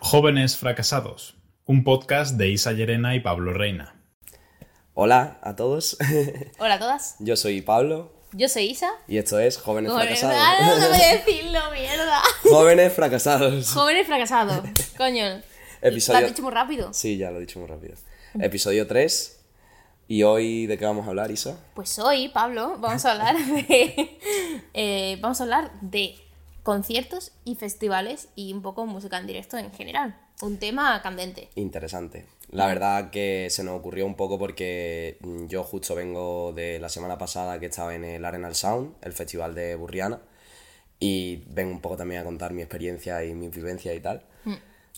Jóvenes Fracasados, un podcast de Isa Llerena y Pablo Reina. Hola a todos, Hola a todas. yo soy Pablo Yo soy Isa. y esto es Jóvenes Jóvenes, Fracasados. ah, no voy a decirlo, mierda. Jóvenes Fracasados. Jóvenes fracasados. Coño. Episodio- Lo has dicho muy rápido. Sí, ya lo he dicho muy rápido. Episodio 3. ¿Y hoy de qué vamos a hablar, Isa? Pues hoy, Pablo, vamos a hablar de. eh, vamos a hablar de conciertos y festivales y un poco música en directo en general. Un tema candente. Interesante. La verdad que se nos ocurrió un poco porque mm, yo justo vengo de la semana pasada que estaba en el Arenal Sound, el festival de Burriana, y vengo un poco también a contar mi experiencia y mi vivencia y tal. Mm.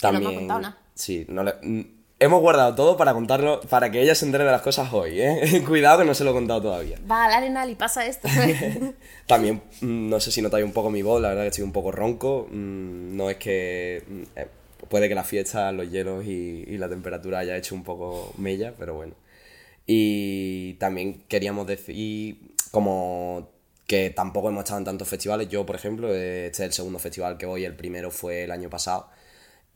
no me ha contado nada. Sí, no le- mm, hemos guardado todo para contarlo, para que ella se entere de las cosas hoy, ¿eh? Cuidado que no se lo he contado todavía. Va al arenal y pasa esto. También, mm, no sé si notáis un poco mi voz, la verdad que estoy un poco ronco. mm, No es que. mm, eh, puede que la fiesta, los hielos y, y la temperatura haya hecho un poco mella, pero bueno. Y también queríamos decir, como que tampoco hemos estado en tantos festivales. Yo, por ejemplo, este es el segundo festival que voy, el primero fue el año pasado.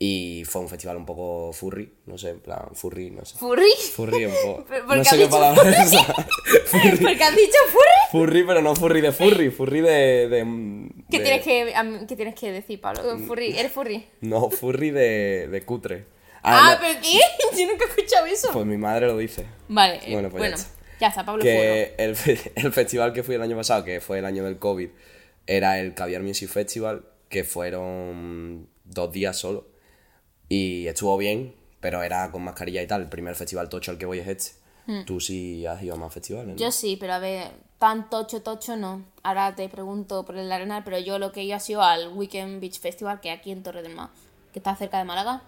Y fue un festival un poco furry, no sé, en plan, furry, no sé. ¿Furry? Furry un poco. ¿Pero por No qué sé qué palabra furry? es esa. Furry. ¿Porque has dicho furry? Furry, pero no furry de furry, furry de. de- ¿Qué, de- tienes que, ¿Qué tienes que decir, Pablo? Furry. ¿Eres furry? No, furry de, de cutre. Ah, no, ¿pero qué? Yo nunca he escuchado eso. Pues mi madre lo dice. Vale, Bueno, bueno, pues ya ya, está. está, Pablo. Que el, fe- el festival que fui el año pasado, que fue el año del COVID, era el Caviar Music Festival, que fueron dos días solo. Y estuvo bien, pero era con mascarilla y tal. El primer festival tocho al que voy es este. Tú sí has ido a más festivales. ¿no? Hmm. Yo sí, pero a ver, tan tocho, tocho no. Ahora te pregunto por el Arenal, pero yo lo que he ido ha sido al Weekend Beach Festival, que es aquí en Torre del Mar, que está cerca de Málaga,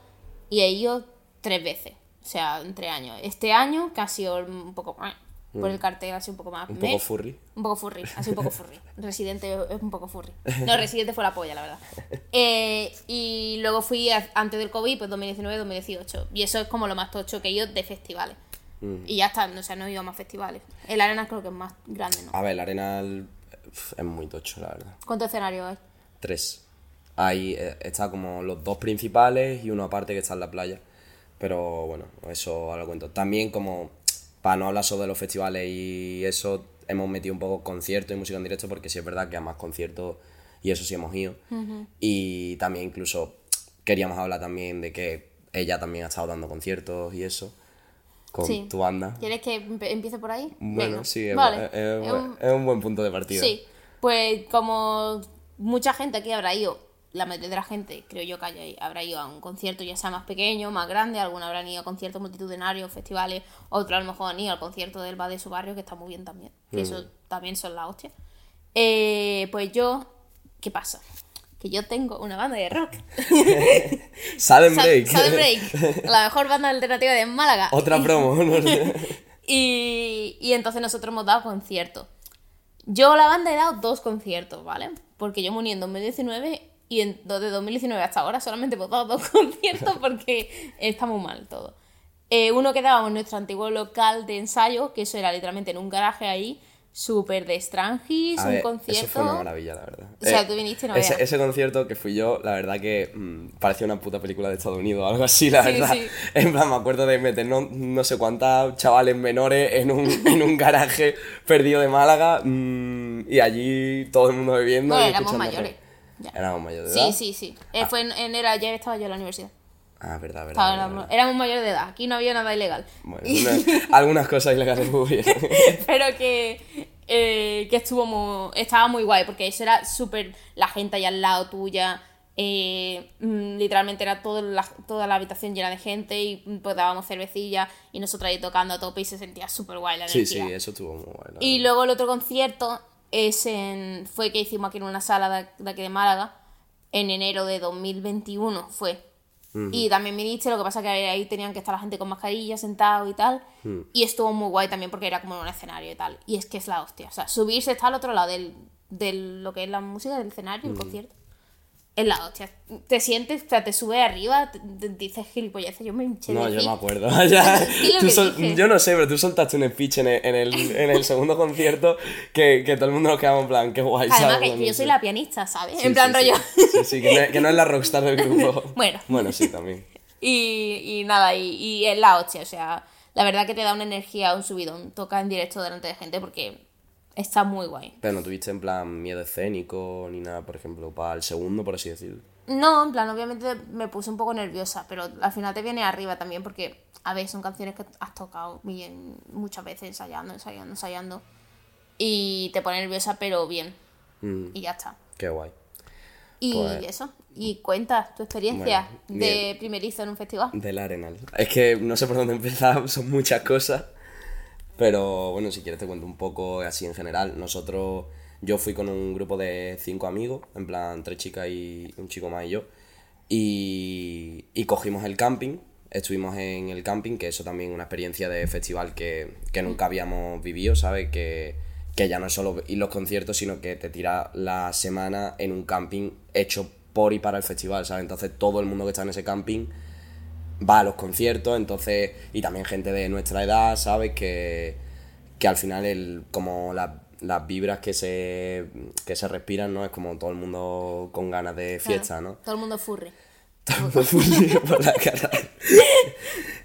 y he ido tres veces, o sea, en tres años. Este año, que ha sido un poco... Por el cartel ha sido un poco más... Mm. Un poco furry. Un poco furry, sido un poco furry. Residente es un poco furry. No, Residente fue la polla, la verdad. Eh, y luego fui a- antes del COVID, pues 2019-2018. Y eso es como lo más tocho que he ido de festivales. Mm. Y ya está, o sea, no he ido a más festivales. El Arena creo que es más grande, ¿no? A ver, el Arenal pf, es muy tocho, la verdad. ¿Cuántos escenarios hay? Tres. Ahí eh, está como los dos principales y uno aparte que está en la playa. Pero bueno, eso ahora lo cuento. También como, para no hablar solo de los festivales y eso, hemos metido un poco conciertos y música en directo porque sí es verdad que a más conciertos y eso sí hemos ido. Y también incluso queríamos hablar también de que ella también ha estado dando conciertos y eso. Con Sí. tu banda. ¿Quieres que empiece por ahí? Bueno, Venga. sí, es, Vale. es- es- Es un- es un buen punto de partida. Sí, pues como mucha gente aquí habrá ido, la mayoría de la gente, creo yo que haya- habrá ido a un concierto ya sea más pequeño, más grande, algunos habrán ido a conciertos multitudinarios, festivales, otros a lo mejor han ido al concierto del bar de su barrio, que está muy bien también, que eso también son la hostia. Eh, pues yo, ¿qué pasa? Que yo tengo una banda de rock. Sudden Break. Sudden Break, la mejor banda alternativa de Málaga. Otra promo. ¿no? Y, y entonces nosotros hemos dado conciertos. Yo a la banda he dado dos conciertos, ¿vale? Porque yo me uní en 2019 y en, de 2019 hasta ahora solamente hemos dado dos conciertos porque está muy mal todo. Eh, uno que dábamos en nuestro antiguo local de ensayo, que eso era literalmente en un garaje ahí, súper de Strangis, un ver, concierto. Eso fue una maravilla, la verdad. O sea, tú viniste y no ese, ese concierto que fui yo, la verdad que mm, parecía una puta película de Estados Unidos o algo así, la Sí, verdad. sí. En plan, me acuerdo de meternos no sé cuántas chavales menores en un, en un garaje perdido de Málaga mm, y allí todo el mundo bebiendo. No, y éramos mayores. Ya. Éramos mayores de edad. Sí, sí, sí. Eh, fue en, en era, ya estaba yo en la universidad. Ah, verdad, verdad. Éramos, verdad. éramos mayores de edad. Aquí no había nada ilegal. Bueno, una- algunas cosas ilegales hubieron. pero que, eh, que estuvo muy, estaba muy guay, porque eso era súper la gente ahí al lado tuya, eh, mm, literalmente era todo la- toda la habitación llena de gente y mm, pues dábamos cervecilla y nosotros ahí tocando a tope y se sentía súper guay la Sí, sí, energía. eso estuvo muy bueno. Y luego el otro concierto es en, fue que hicimos aquí en una sala de, de aquí de Málaga, en enero de 2021 fue. Y también viniste, lo que pasa que ahí tenían que estar la gente con mascarilla, sentado y tal. Y estuvo muy guay también porque era como en un escenario y tal. Y es que es la hostia. O sea, subirse está al otro lado del, del lo que es la música, del escenario, el concierto. Es la hostia. Te sientes, o sea, te sube arriba, te, te dices gilipolleces. Yo me hinché No, de yo me acuerdo. Ya, ¿Y lo tú que sol- dije? yo no sé, pero tú soltaste un speech en el, en el, en el segundo concierto que, que todo el mundo nos quedaba en plan, qué guay. Además, ¿sabes? que yo soy la pianista, ¿sabes? Sí, en plan sí. rollo. Sí, sí, que no, que no es la rockstar del grupo. Bueno. Bueno, sí, también. Y, y nada, y, y es la hostia, o sea, la verdad que te da una energía, un subidón, toca en directo delante de gente porque está muy guay. Pero no tuviste en plan miedo escénico ni nada, por ejemplo, para el segundo, por así decirlo. No, en plan, obviamente me puse un poco nerviosa, pero al final te viene arriba también porque, a ver, son canciones que has tocado bien, muchas veces ensayando, ensayando, ensayando. Y te pone nerviosa, pero bien. Mm, Y ya está. qué guay. Y Pues- eso. Y cuenta tu experiencia Bueno, de primerizo en un festival. Del Arenal. Es que no sé por dónde empezar, son muchas cosas. Pero bueno, si quieres te cuento un poco así en general. Nosotros, yo fui con un grupo de cinco amigos, en plan tres chicas y un chico más y yo. Y, y cogimos el camping, estuvimos en el camping, que eso también una experiencia de festival que, que nunca habíamos vivido, ¿sabes? Que, que ya no es solo ir los conciertos, sino que te tira la semana en un camping hecho por y para el festival, ¿sabes? Entonces todo el mundo que está en ese camping va a los conciertos, entonces, y también gente de nuestra edad, ¿sabes? Que, que al final el, como la- las vibras que se, que se respiran, ¿no? Es como todo el mundo con ganas de fiesta, ¿no? Todo el mundo furry. Todo el mundo fundido por la cara.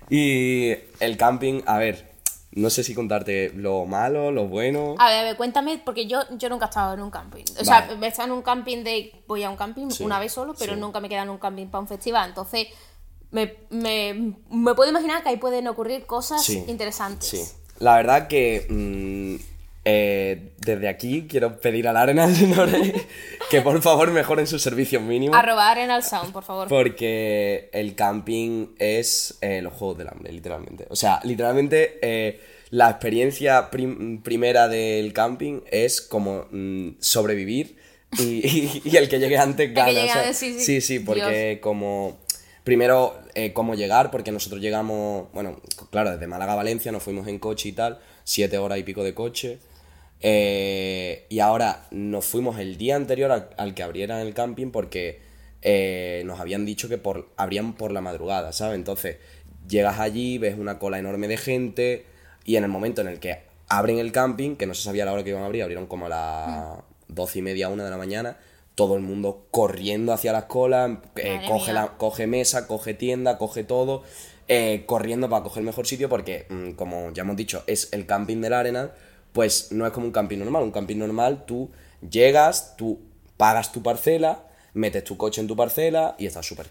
Y el camping, a ver, no sé si contarte lo malo, lo bueno. A ver, a ver, cuéntame, porque yo, yo nunca he estado en un camping. O sea, he estado en un camping de. Voy a un camping Sí, una vez solo, pero sí. nunca me he quedado en un camping para un festival. Entonces, me, me, me puedo imaginar que ahí pueden ocurrir cosas Sí, interesantes. Sí. La verdad que mm, eh, desde aquí quiero pedir al Arenal que por favor mejoren sus servicios mínimos. Arroba Arenal Sound, por favor. Porque el camping es eh, los juegos del hambre, literalmente. O sea, literalmente eh, la experiencia prim- primera del camping es como mm, sobrevivir y, y- y el que llegue antes gana. llegue o sea, antes, sí, sí. sí, sí, porque como... Primero, eh, cómo llegar, porque nosotros llegamos, bueno, claro, desde Málaga a Valencia nos fuimos en coche y tal, siete horas y pico de coche. Eh, y ahora nos fuimos el día anterior al, que abriera el camping porque eh, nos habían dicho que por, abrían por la madrugada, ¿sabes? Entonces llegas allí, ves una cola enorme de gente y en el momento en el que abren el camping, que no se sabía la hora que iban a abrir, abrieron como a las doce y media, una de la mañana, todo el mundo corriendo hacia las colas, eh, coge, la, coge mesa, coge tienda, coge todo, eh, corriendo para coger el mejor sitio porque, mm, como ya hemos dicho, es el camping del Arena, pues no es como un camping normal. Un camping normal, tú llegas, tú pagas tu parcela, metes tu coche en tu parcela y estás súper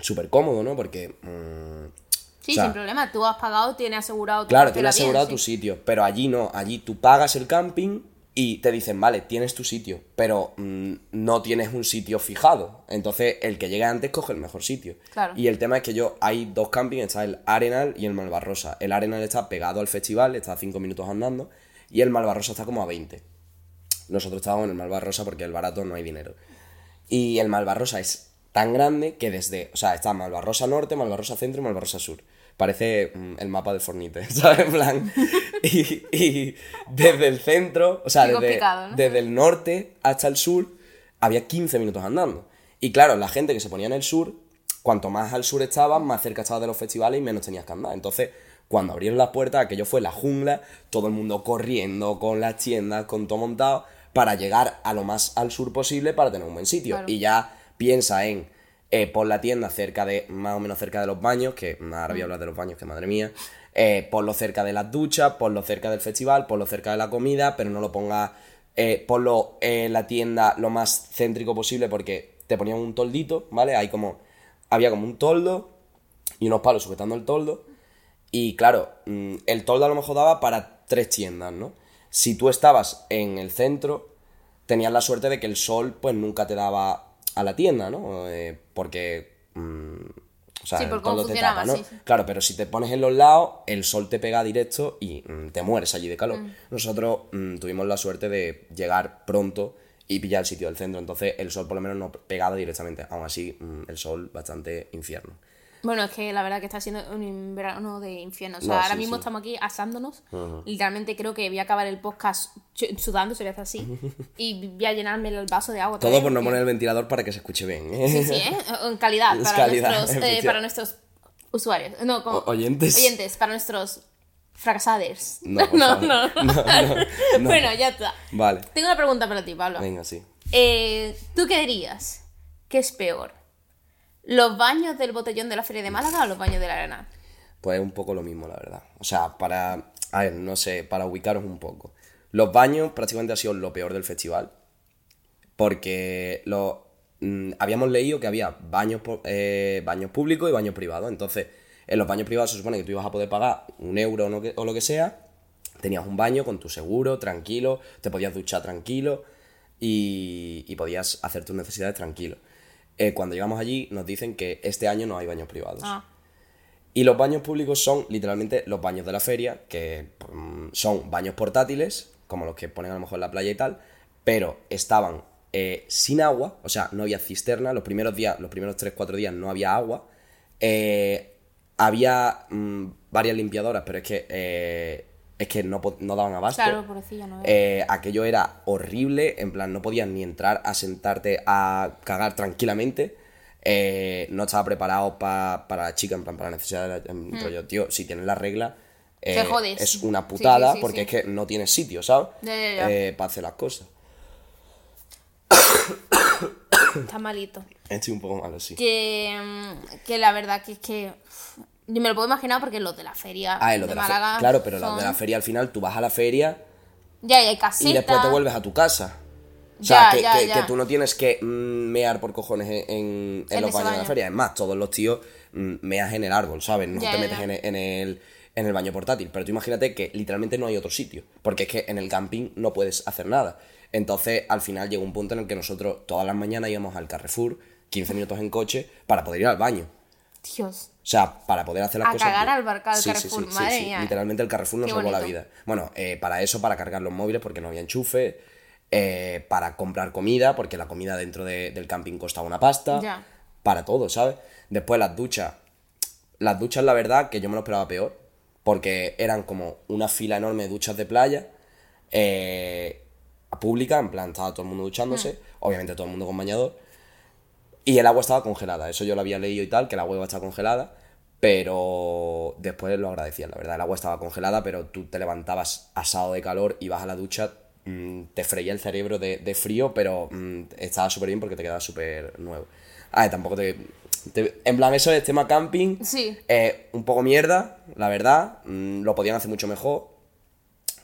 súper cómodo, ¿no? Porque... mm, Sí, o sea, sin problema. Tú has pagado, tienes asegurado tu Claro, tienes bien, asegurado sí. tu sitio, pero allí no, allí tú pagas el camping y te dicen, vale, tienes tu sitio, pero mm, no tienes un sitio fijado. Entonces, el que llegue antes coge el mejor sitio. Claro. Y el tema es que yo, hay dos campings, está el Arenal y el Malvarrosa. El Arenal está pegado al festival, está a 5 minutos andando, y el Malvarrosa está como a 20. Nosotros estábamos en el Malvarrosa porque el barato no hay dinero. Y el Malvarrosa es tan grande que desde, o sea, está Malvarrosa Norte, Malvarrosa Centro y Malvarrosa Sur. Parece mm, el mapa de Fornite, ¿sabes? En plan. Y, y desde el centro, o sea, desde, desde el norte hasta el sur, había 15 minutos andando. Y claro, la gente que se ponía en el sur, cuanto más al sur estabas, más cerca estabas de los festivales y menos tenías que andar. Entonces, cuando abrieron las puertas, aquello fue la jungla, todo el mundo corriendo con las tiendas, con todo montado, para llegar a lo más al sur posible para tener un buen sitio. Claro. Y ya piensa en eh, por la tienda cerca de, más o menos cerca de los baños, que ahora voy a hablar de los baños, que madre mía, eh, ponlo cerca de las duchas, ponlo cerca del festival, ponlo cerca de la comida, pero no lo ponga, eh, ponlo en la tienda lo más céntrico posible porque te ponían un toldito, ¿vale? Hay como, había como un toldo y unos palos sujetando el toldo. Y claro, mm, el toldo a lo mejor daba para tres tiendas, ¿no? Si tú estabas en el centro, tenías la suerte de que el sol pues nunca te daba a la tienda, ¿no? Eh, porque... mm, o sea, Sí, por cómo te tapa, ¿no? sí, sí. Claro, pero si te pones en los lados, el sol te pega directo y mm, te mueres allí de calor. Nosotros mm, tuvimos la suerte de llegar pronto y pillar el sitio del centro, entonces el sol por lo menos no pegaba directamente. Aún así, mm, el sol bastante infierno. Bueno, es que la verdad que está siendo un verano de infierno. O sea, No, ahora sí, mismo sí. estamos aquí asándonos. Literalmente creo que voy a acabar el podcast sudando, se ve así. y voy a llenarme el vaso de agua. Todo también, por no porque- poner el ventilador para que se escuche bien. ¿eh? Sí, sí, ¿eh? En calidad. Para, calidad, nuestros, eh, para nuestros usuarios. No, como oyentes. Oyentes, para nuestros fracasaders. No. No, no, no. Bueno, ya está. Vale, Tengo una pregunta para ti, Pablo. venga, sí. Eh, ¿Tú qué dirías? ¿Qué es peor? ¿Los baños del botellón de la Feria de Málaga o los baños de la arena? Pues es un poco lo mismo, la verdad. O sea, para. A ver, no sé, para ubicaros un poco. Los baños prácticamente ha sido lo peor del festival. Porque lo, mm, habíamos leído que había baños, eh, baños públicos y baños privados. Entonces, en los baños privados se supone que tú ibas a poder pagar un euro o, no que- o lo que sea. Tenías un baño con tu seguro, tranquilo, te podías duchar tranquilo y, y podías hacer tus necesidades tranquilo. Eh, cuando llegamos allí nos dicen que este año no hay baños privados. Ah, Y los baños públicos son literalmente los baños de la feria, que mm, son baños portátiles, como los que ponen a lo mejor en la playa y tal, pero estaban eh, sin agua, o sea, no había cisterna, los primeros días, los primeros 3-4 días no había agua, eh, había mm, varias limpiadoras, pero es que, eh, es que no, no daban abasto. claro, pobrecilla, no Eh, aquello era horrible, en plan, no podías ni entrar a sentarte a cagar tranquilamente. Eh, no estaba preparado pa- para la chica, en plan, para la necesidad de la- en rollo, tío, si tienes la regla, eh. Te jodes. es una putada sí, sí, porque es que no tienes sitio, ¿sabes? Ya, ya, ya. Eh, para hacer las cosas. Está malito. Estoy un poco malo, sí. Que, mm, que la verdad que es que. Yo me lo puedo imaginar porque los de la feria Ah, y lo de, de la fe- Málaga. Claro, pero los son- de la feria al final tú vas a la feria Ya, y hay caseta. y después te vuelves a tu casa. O sea, Ya, que, ya, que- ya. que tú no tienes que mm, mear por cojones en, en- en En los baños de la feria. Es más, todos los tíos mm, meas en el árbol, ¿sabes? No te metes. En, el, en, el, en el baño portátil. Pero tú imagínate que literalmente no hay otro sitio. Porque es que en el camping no puedes hacer nada. Entonces, al final llegó un punto en el que nosotros todas las mañanas íbamos al Carrefour, 15 minutos en coche, para poder ir al baño. Dios. O sea, para poder hacer las A cosas. cagar bien. al barca- al Carrefour, madre mía. Literalmente el Carrefour nos salvó la vida. Bueno, eh, para eso, para cargar los móviles, porque no había enchufe. eh, para comprar comida, porque la comida dentro de- del camping costaba una pasta. Ya. Para todo, ¿sabes? Después las duchas. Las duchas, la verdad, que yo me lo esperaba peor. Porque eran como una fila enorme de duchas de playa. Eh, pública, en plan, estaba todo el mundo duchándose. Obviamente todo el mundo con bañador. Y el agua estaba congelada, eso yo lo había leído y tal, que el agua iba a estar congelada, pero después lo agradecía, la verdad, el agua estaba congelada, pero tú te levantabas asado de calor, ibas a la ducha, mm, te freía el cerebro de, de frío, pero mm, estaba súper bien porque te quedaba súper nuevo. Ah, tampoco te, te- En plan, eso es tema camping, Sí. eh, un poco mierda, la verdad, mm, lo podían hacer mucho mejor,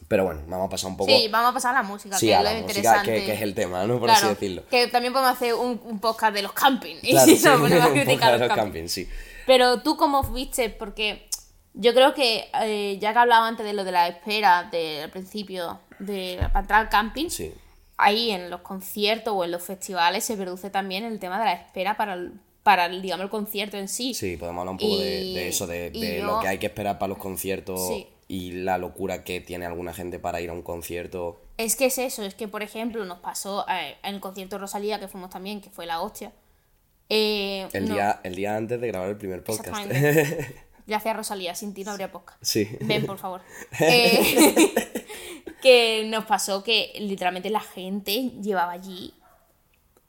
pero bueno, vamos a pasar un poco... Sí, vamos a pasar a la música, Sí, que a es lo la música, interesante. que, que es el tema, ¿no? Por Claro, así decirlo. Que también podemos hacer un, un podcast de los camping. Y Claro, si sí, ponemos a un criticar de los los camping. camping, sí. Pero tú cómo viste, porque yo creo que eh, ya que hablaba antes de lo de la espera del principio de para entrar al camping, Sí. ahí en los conciertos o en los festivales se produce también el tema de la espera para el, para el, digamos el concierto en sí. Sí, podemos hablar un poco de, Y- de eso, de, y de yo- lo que hay que esperar para los conciertos Sí. Y la locura que tiene alguna gente para ir a un concierto. Es que es eso, es que por ejemplo nos pasó eh, en el concierto de Rosalía que fuimos también, que fue la hostia. Eh, El, no, día, el día antes de grabar el primer podcast. Gracias Rosalía, sin ti no habría podcast. Sí. Ven, por favor. Eh, que nos pasó que literalmente la gente llevaba allí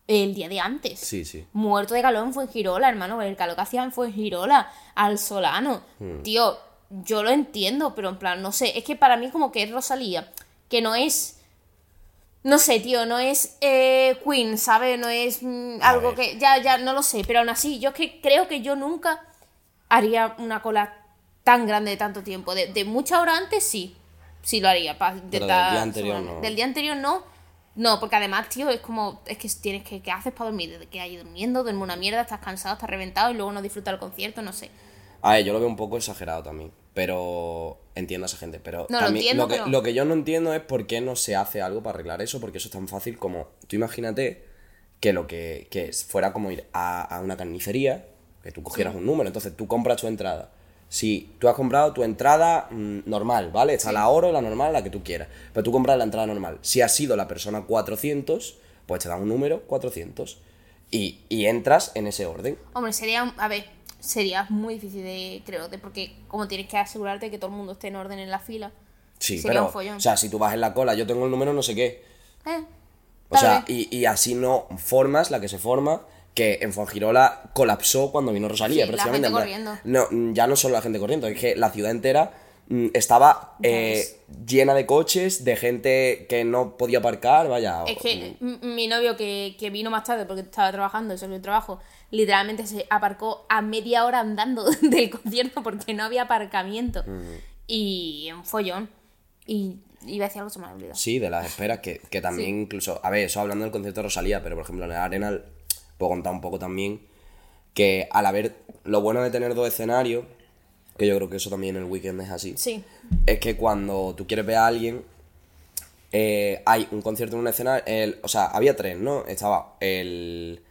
el día de antes. Sí, sí. Muerto de calor en Fuengirola, hermano. El calor que hacía en Fuengirola, al Solano. Hmm. Tío, yo lo entiendo, pero en plan, no sé. Es que para mí, como que es Rosalía, que no es. No sé, tío, no es eh, Queen, ¿sabes? No es mm, algo que. Ya, ya, no lo sé. Pero aún así, yo es que creo que yo nunca haría una cola tan grande de tanto tiempo. De, de mucha hora antes, sí. Sí lo haría. pa- Pero intentar del día anterior no. Del día anterior no. No, porque además, tío, es como. Es que tienes que. ¿Qué haces para dormir? Desde que hay durmiendo, duerme una mierda, estás cansado, estás reventado y luego no disfrutas el concierto, no sé. A ver, yo lo veo un poco exagerado también, pero entiendo a esa gente. Pero No, lo también entiendo, que, pero- lo que yo no entiendo es por qué no se hace algo para arreglar eso, porque eso es tan fácil como, tú imagínate que lo que, que fuera como ir a, a una carnicería, que tú cogieras un número, entonces tú compras tu entrada. Si tú has comprado tu entrada mm, normal, ¿vale? Está la oro, la normal, la que tú quieras. Pero tú compras la entrada normal. Si has sido la persona 400, pues te dan un número 400. Y, y entras en ese orden. Hombre, sería. A ver, sería muy difícil de, creo, de porque como tienes que asegurarte que todo el mundo esté en orden en la fila. Sí, sería un follón. o sea, si tú vas en la cola, yo tengo el número no sé qué. Eh, O sea, y, y así no formas la que se forma, que en Fongirola colapsó cuando vino Rosalía, Sí, la precisamente. gente en plan- corriendo. No, ya no solo la gente corriendo, es que la ciudad entera estaba eh, llena de coches, de gente que no podía aparcar, vaya. Es que mm, m- mi novio que, que vino más tarde porque estaba trabajando, sobre el trabajo, literalmente se aparcó a media hora andando del concierto porque no había aparcamiento. Y un follón. Y iba a decir algo, se me ha olvidado. Sí, de las esperas, que, que también incluso, a ver, eso hablando del concierto de Rosalía, pero por ejemplo en el Arenal puedo contar un poco también que al haber, lo bueno de tener dos escenarios, que yo creo que eso también en el weekend es así, Sí. es que cuando tú quieres ver a alguien, eh, hay un concierto en un escenario, el- o sea, había tres, ¿no? Estaba el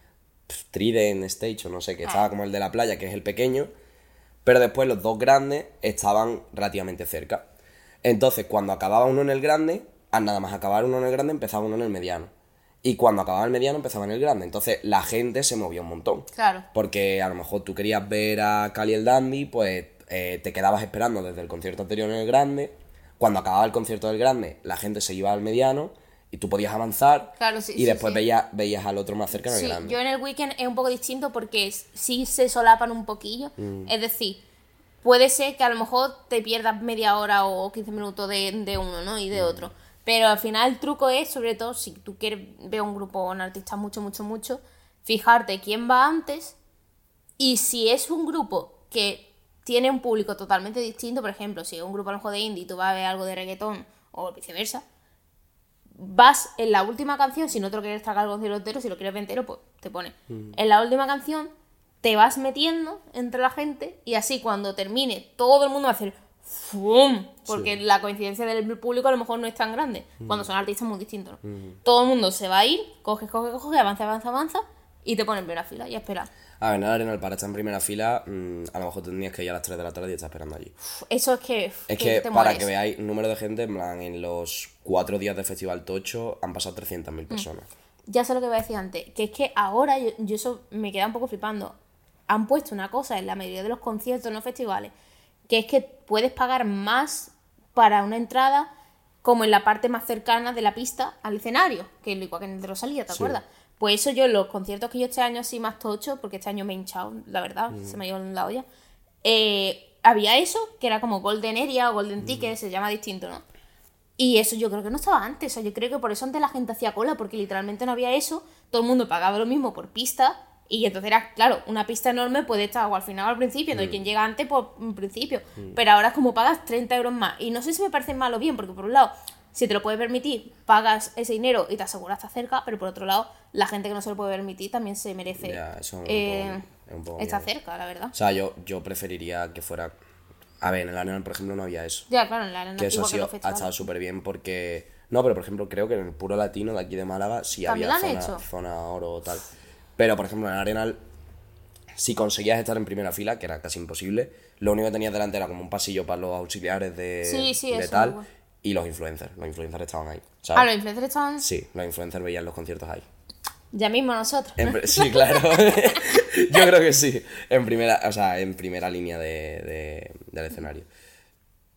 pf, Trident Stage, o no sé, que estaba como el de la playa, que es el pequeño, pero después los dos grandes estaban relativamente cerca. Entonces, cuando acababa uno en el grande, al nada más acabar uno en el grande, empezaba uno en el mediano. Y cuando acababa el mediano, empezaba en el grande. Entonces, la gente se movía un montón. Claro. Porque a lo mejor tú querías ver a Cali el Dandy, pues eh, te quedabas esperando desde el concierto anterior en el grande. Cuando acababa el concierto del grande, la gente se iba al mediano y tú podías avanzar. Claro, sí, y sí, después sí. Veías, veías al otro más cerca en el Sí, grande. yo en el weekend es un poco distinto porque sí se solapan un poquillo. Mm. Es decir, puede ser que a lo mejor te pierdas media hora o 15 minutos de, de uno, ¿no? Mm. Y de otro. Pero al final el truco es, sobre todo, si tú quieres ver un grupo o un artista mucho, mucho, mucho, fijarte quién va antes y si es un grupo que tiene un público totalmente distinto, por ejemplo, si un grupo a lo mejor de indie y tú vas a ver algo de reggaetón o viceversa, vas en la última canción, si no te lo quieres tragar el concierto entero, si lo quieres ver entero, pues te pone. En la última canción te vas metiendo entre la gente y así cuando termine todo el mundo va a hacer ¡fum! Porque la coincidencia del público a lo mejor no es tan grande, cuando son artistas muy distintos. ¿no? Todo el mundo se va a ir, coge, coge, coge, avanza, avanza, avanza y te pone en primera fila y a esperar. A ver, en el Arenal, para estar en primera fila, mm, a lo mejor tendrías que ir a las 3 de la tarde y estar esperando allí. Eso es que, Es que, te para mueres. que veáis, número de gente, en plan, en los cuatro días de Festival Tocho han pasado 300.000 Mm. personas. Ya sé lo que iba a decir antes, que es que ahora yo, yo eso me queda un poco flipando. Han puesto una cosa en la mayoría de los conciertos, no festivales, que es que puedes pagar más para una entrada como en la parte más cercana de la pista al escenario, que es igual que en el de Rosalía, ¿te Sí. acuerdas? Pues eso yo en los conciertos que yo este año así más tocho, porque este año me he hinchado, la verdad, se me ha ido en la olla, eh, había eso, que era como Golden Area o Golden Ticket, se llama distinto, ¿no? Y eso yo creo que no estaba antes. O sea, yo creo que por eso antes la gente hacía cola, porque literalmente no había eso. Todo el mundo pagaba lo mismo por pista. Y entonces era, claro, una pista enorme puede estar o al final o al principio. Entonces, quien llega antes, pues en principio. Pero ahora, como pagas 30 euros más. Y no sé si me parece mal o bien, porque por un lado, si te lo puedes permitir, pagas ese dinero y te aseguras estar cerca. Pero por otro lado, la gente que no se lo puede permitir también se merece Ya, eh, estar cerca, la verdad. O sea, yo, yo preferiría que fuera... A ver, en el Arenal, por ejemplo, no había eso. Ya, claro, en la arena, que eso los ha estado súper bien porque... No, pero por ejemplo, creo que en el puro latino de aquí de Málaga sí ¿También había zona, hecho? zona oro o tal. Pero, por ejemplo, en el Arenal, si conseguías estar en primera fila, que era casi imposible, lo único que tenías delante era como un pasillo para los auxiliares de, Sí, sí, de tal. Y los influencers. Los influencers estaban ahí. ¿sabes? Ah, los influencers estaban Sí, los influencers veían los conciertos ahí. ya mismo nosotros. En sí, claro. Yo creo que sí. En primera, o sea, en primera línea de, de- del escenario.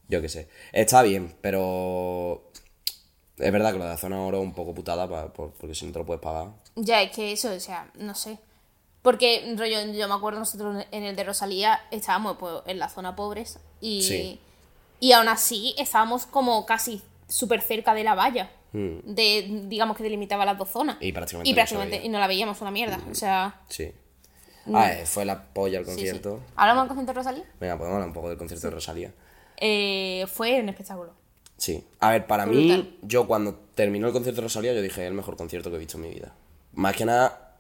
Yo qué sé. Está bien, pero es verdad que lo de la zona oro es un poco putada pa- por- porque si no te lo puedes pagar. Ya, es que eso, o sea, no sé. Porque, rollo, yo me acuerdo nosotros en el de Rosalía estábamos pues, en la zona pobres y, Sí. Y aún así estábamos como casi súper cerca de la valla. Mm. De, digamos que delimitaba las dos zonas. Y prácticamente Y no se prácticamente. Mm. y no la veíamos una mierda. O sea, Sí. Ah, eh, fue la polla el sí, sí. concierto. ¿Hablamos del concierto de Rosalía? Venga, podemos hablar un poco del concierto de Rosalía. Eh, fue un espectáculo. Sí. A ver, para mí, yo cuando terminó el concierto de Rosalía, yo dije, el mejor concierto que he visto en mi vida. Más que nada,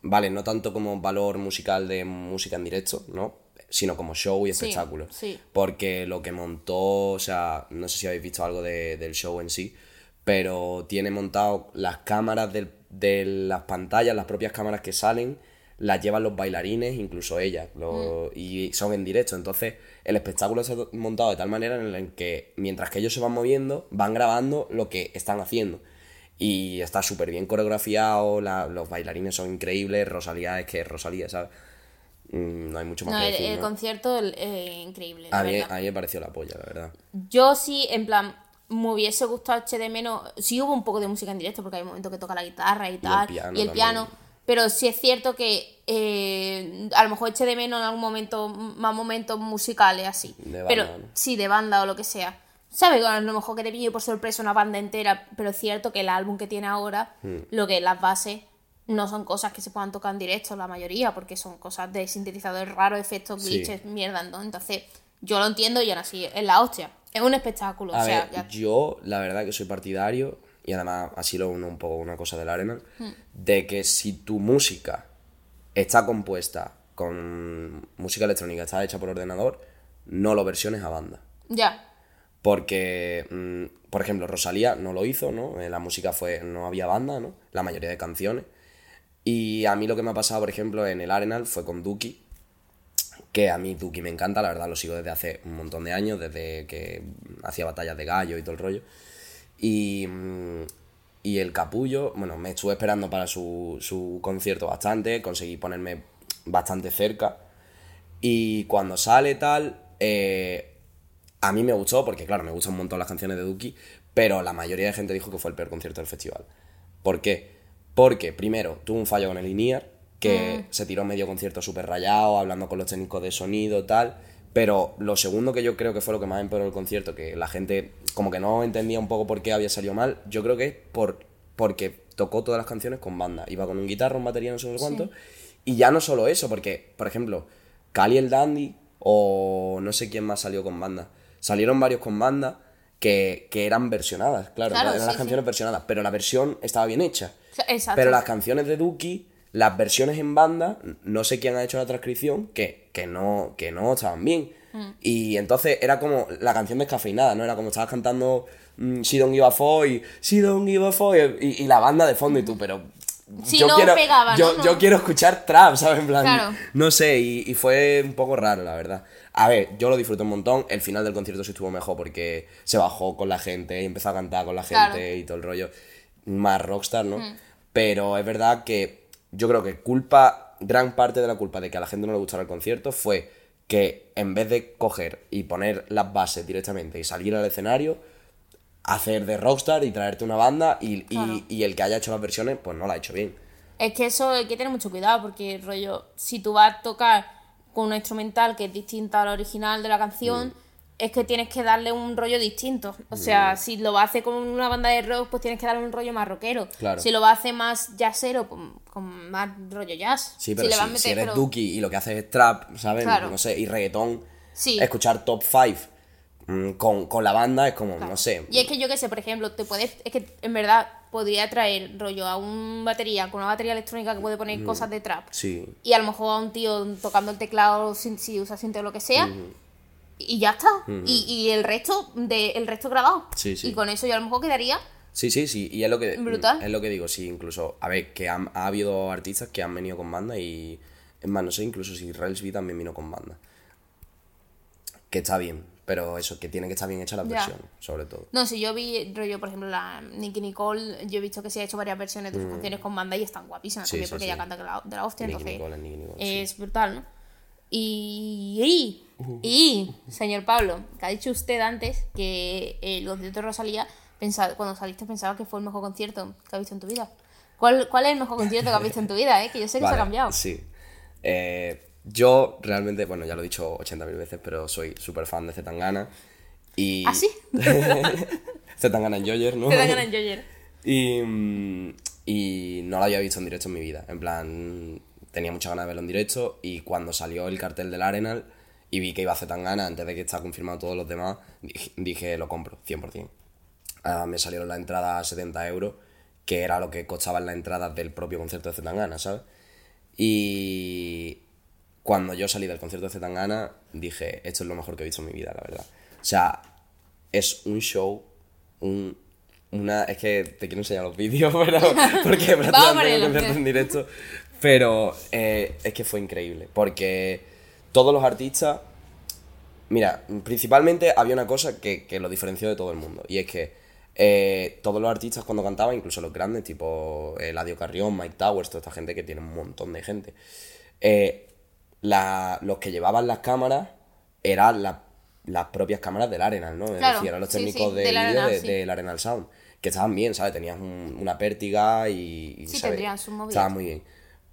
vale, no tanto como valor musical de música en directo, ¿no? Sino como show y espectáculo. sí. Porque lo que montó, o sea, no sé si habéis visto algo de- del show en sí, pero tiene montado las cámaras del- de las pantallas, las propias cámaras que salen, las llevan los bailarines, incluso ellas, lo- y son en directo. Entonces, el espectáculo está montado de tal manera en el que mientras que ellos se van moviendo, van grabando lo que están haciendo. Y está súper bien coreografiado, la- los bailarines son increíbles, Rosalía es que es Rosalía, ¿sabes? Mm, no hay mucho más No, que el, decir. el ¿no? concierto eh, increíble, a, mí, verdad. a mí me pareció la polla, la verdad. Yo sí, en plan, me hubiese gustado echar de menos. Sí hubo un poco de música en directo, porque hay momentos que toca la guitarra y tal, piano y el piano. Pero sí es cierto que eh, a lo mejor eché de menos en algún momento, más momentos musicales así. De banda, pero ¿no? sí, de banda o lo que sea. ¿Sabes? A lo mejor que te pille por sorpresa una banda entera, pero es cierto que el álbum que tiene ahora, Hmm. lo que es las bases, no son cosas que se puedan tocar en directo, la mayoría, porque son cosas de sintetizadores raros, efectos, Sí. glitches, mierda, ¿no? Entonces, yo lo entiendo y aún así, es la hostia. Es un espectáculo, A o sea, ver, ya- yo la verdad que soy partidario, y además así lo uno un poco una cosa del Arena, Hmm. de que si tu música está compuesta con música electrónica, está hecha por ordenador, no lo versiones a banda. ya. Porque, mm, por ejemplo, Rosalía no lo hizo, ¿no? Eh, La música fue, no había banda, ¿no? La mayoría de canciones. Y a mí lo que me ha pasado, por ejemplo, en el Arenal fue con Duki, que a mí Duki me encanta, la verdad lo sigo desde hace un montón de años, desde que hacía batallas de gallo y todo el rollo. Y, mm, y el capullo, bueno, me estuve esperando para su, su concierto bastante, conseguí ponerme bastante cerca. Y cuando sale tal, eh, a mí me gustó, porque claro, me gustan un montón las canciones de Duki, pero la mayoría de gente dijo que fue el peor concierto del festival. ¿Por qué? Porque, primero, tuvo un fallo con el INIAR, que se tiró medio concierto súper rayado, hablando con los técnicos de sonido, tal. Pero lo segundo que yo creo que fue lo que más empeoró el concierto, que la gente como que no entendía un poco por qué había salido mal, yo creo que es por, porque tocó todas las canciones con banda. Iba con un guitarra, un batería, no sé cuánto. Y ya no solo eso, porque, por ejemplo, Cali el Dandy o no sé quién más salió con banda. Salieron varios con banda que, que eran versionadas, claro, Claro, eran sí, las sí. canciones versionadas, pero la versión estaba bien hecha. Exacto. Pero las canciones de Duki, las versiones en banda, no sé quién ha hecho la transcripción, que, que, no, que no estaban bien. Mm. Y entonces era como la canción descafeinada, ¿no? Era como estabas cantando mm, She Don't Give a Fuck y She Don't Give a Fuck y, y la banda de fondo y tú, pero... No pegaba, yo, ¿no? No. yo quiero escuchar trap, ¿sabes? En plan, Claro. no sé, y, y fue un poco raro, la verdad. A ver, yo lo disfruté un montón. El final del concierto sí estuvo mejor porque se bajó con la gente y empezó a cantar con la gente Claro. y todo el rollo. Más rockstar, ¿no? Pero es verdad que yo creo que culpa, gran parte de la culpa de que a la gente no le gustara el concierto fue que en vez de coger y poner las bases directamente y salir al escenario, hacer de rockstar y traerte una banda y, y- Claro. y el que haya hecho las versiones, pues no la ha hecho bien. Es que eso hay que tener mucho cuidado porque, rollo, si tú vas a tocar con una instrumental que es distinta a la original de la canción, Mm. Es que tienes que darle un rollo distinto. O sea, si lo hacer con una banda de rock, pues tienes que darle un rollo más rockero. Claro. Si lo hacer más jazzero, pues con más rollo jazz. Sí, pero si, si eres pero- Duki y lo que haces es trap, ¿sabes? Claro. No sé, y reggaetón, Sí. escuchar top 5 con, con la banda es como, no sé. Y es que yo que sé, por ejemplo, te puedes, es que en verdad podría traer rollo a un batería con una batería electrónica que puede poner cosas de trap. Sí. Y a lo mejor a un tío tocando el teclado sin- si usa sinte o lo que sea. Y ya está. y, y el resto de, el resto grabado. Sí, sí. Y con eso yo a lo mejor quedaría. Sí, sí, sí, y es lo que Brutal. es lo que digo, sí, incluso, a ver, que han- ha habido artistas que han venido con banda y es más, no sé, incluso si Relsby también vino con banda. Que está bien, pero eso, que tiene que estar bien hecha la versión, sobre todo. No, si yo vi rollo, por ejemplo, la Nicky Nicole, yo he visto que se ha hecho varias versiones de sus canciones con banda y están guapísimas Mm. Sí, también porque ella canta de la, de la hostia. Entonces Nicole Nicole, es brutal, ¿no? Y, y, y, señor Pablo, que ha dicho usted antes que el concierto de Rosalía, pensa- cuando saliste pensaba que fue el mejor concierto que has visto en tu vida. ¿Cuál, ¿Cuál es el mejor concierto que has visto en tu vida? Eh? Que yo sé que se ha cambiado. Sí. Eh, yo realmente, bueno, ya lo he dicho 80.000 veces, pero soy súper fan de Zetangana. Y... ¿Ah, sí? Zetangana en Joyer, ¿no? Ganas en Joyer. Y, mm, y no lo había visto en directo en mi vida. En plan, tenía mucha ganas de verlo en directo. Y cuando salió el cartel del Arenal y vi que iba a hacer tan gana antes de que estaba confirmado todos los demás, dije, lo compro, 100%. Ah, me salieron la entrada a 70 euros, que era lo que costaban las entradas del propio concierto de Zetangana, ¿sabes? Y cuando yo salí del concierto de Zetangana, dije, esto es lo mejor que he visto en mi vida, la verdad. O sea, es un show, un, una... Es que te quiero enseñar los vídeos, pero, porque prácticamente en directo. Pero eh, es que fue increíble, porque todos los artistas... Mira, principalmente había una cosa que, que lo diferenció de todo el mundo, y es que eh, todos los artistas cuando cantaban, incluso los grandes, tipo Eladio Carrión, Mike Towers, toda esta gente que tiene un montón de gente, eh, la- los que llevaban las cámaras eran la- las propias cámaras del Arenal, ¿no? Es Claro, decir, eran los sí, técnicos sí, de del vídeo Arenal, de- sí. del Arenal Sound, que estaban bien, ¿sabes? Tenías un- una pértiga y... y, Sí, ¿sabes? tendrían sus. Estaban muy bien.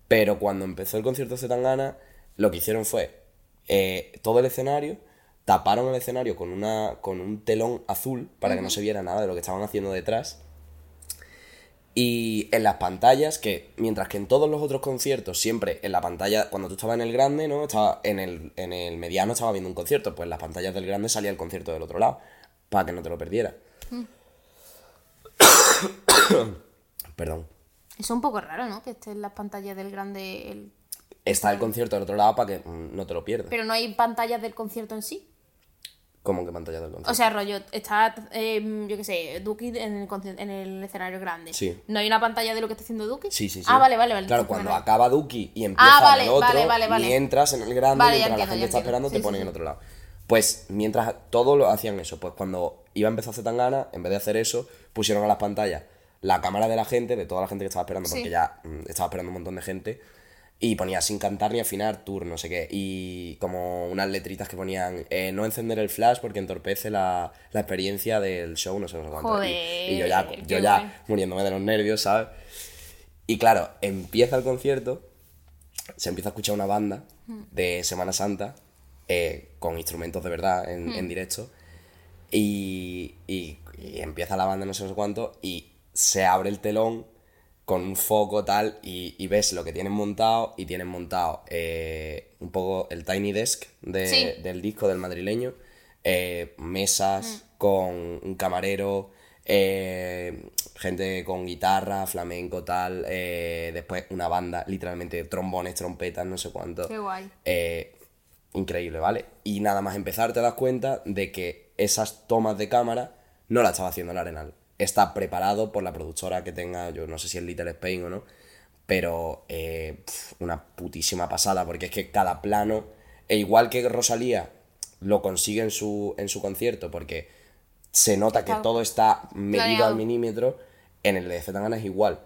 Pero cuando empezó el concierto de Zetangana, lo que hicieron fue eh, todo el escenario, taparon el escenario con, una, con un telón azul para que no se viera nada de lo que estaban haciendo detrás. Y en las pantallas, que mientras que en todos los otros conciertos, siempre en la pantalla, cuando tú estabas en el grande, ¿no? Estaba en el, en el mediano estaba viendo un concierto, pues en las pantallas del grande salía el concierto del otro lado, para que no te lo perdieras. Perdón. Es un poco raro, ¿no? Que esté en las pantallas del grande. el- Está el concierto del otro lado para que no te lo pierdas. Pero no hay pantallas del concierto en sí. ¿Cómo que pantalla del concierto? O sea, rollo, está, eh, yo qué sé, Duki en el, en el escenario grande. Sí. ¿No hay una pantalla de lo que está haciendo Duki? Sí, sí, sí. Ah, vale, vale, vale. Claro, cuando acaba Duki y empieza Ah, vale, el otro, vale, vale, vale. y entras en el grande, mientras la gente está esperando, Sí, te ponen sí. en otro lado. Pues mientras todos lo hacían eso, pues cuando iba a empezar Zetangana, en vez de hacer eso, pusieron a las pantallas la cámara de la gente, de toda la gente que estaba esperando, porque Sí. ya mm, estaba esperando un montón de gente, y ponía sin cantar ni afinar, tour, no sé qué, y como unas letritas que ponían eh, no encender el flash porque entorpece la, la experiencia del show, no sé, no sé cuánto. Y- Joder, y, yo ya, yo ya muriéndome de los nervios, ¿sabes? Y claro, empieza el concierto, se empieza a escuchar una banda de Semana Santa eh, con instrumentos de verdad en, en directo y, y- y empieza la banda no sé, no sé cuánto y se abre el telón con un foco tal y, y ves lo que tienen montado y tienen montado eh, un poco el Tiny Desk de- Sí. del disco del madrileño, eh, mesas con un camarero, eh, gente con guitarra, flamenco, tal, eh, después una banda, literalmente trombones, trompetas, no sé cuánto. Qué guay. Eh, increíble, ¿vale? Y nada más empezar te das cuenta de que esas tomas de cámara no las estaba haciendo el Arenal. Está preparado por la productora que tenga, yo no sé si es Little Spain o no, pero eh, una putísima pasada, porque es que cada plano, e igual que Rosalía lo consigue en su, en su concierto, porque se nota que todo está medido al milímetro, en el de Zetangana es igual.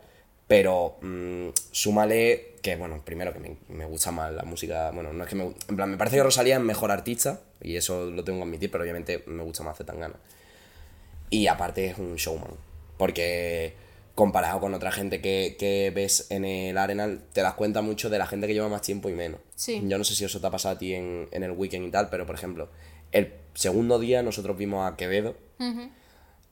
Pero mm, súmale que, bueno, primero que me, me gusta más la música. Bueno, no es que me. En plan, me parece que Rosalía es mejor artista, y eso lo tengo que admitir, pero obviamente me gusta más Zetangana. Y aparte es un showman. Porque comparado con otra gente que, que ves en el Arenal, te das cuenta mucho de la gente que lleva más tiempo y menos. Sí. Yo no sé si eso te ha pasado a ti en, en el weekend y tal, pero por ejemplo, el segundo día nosotros vimos a Quevedo.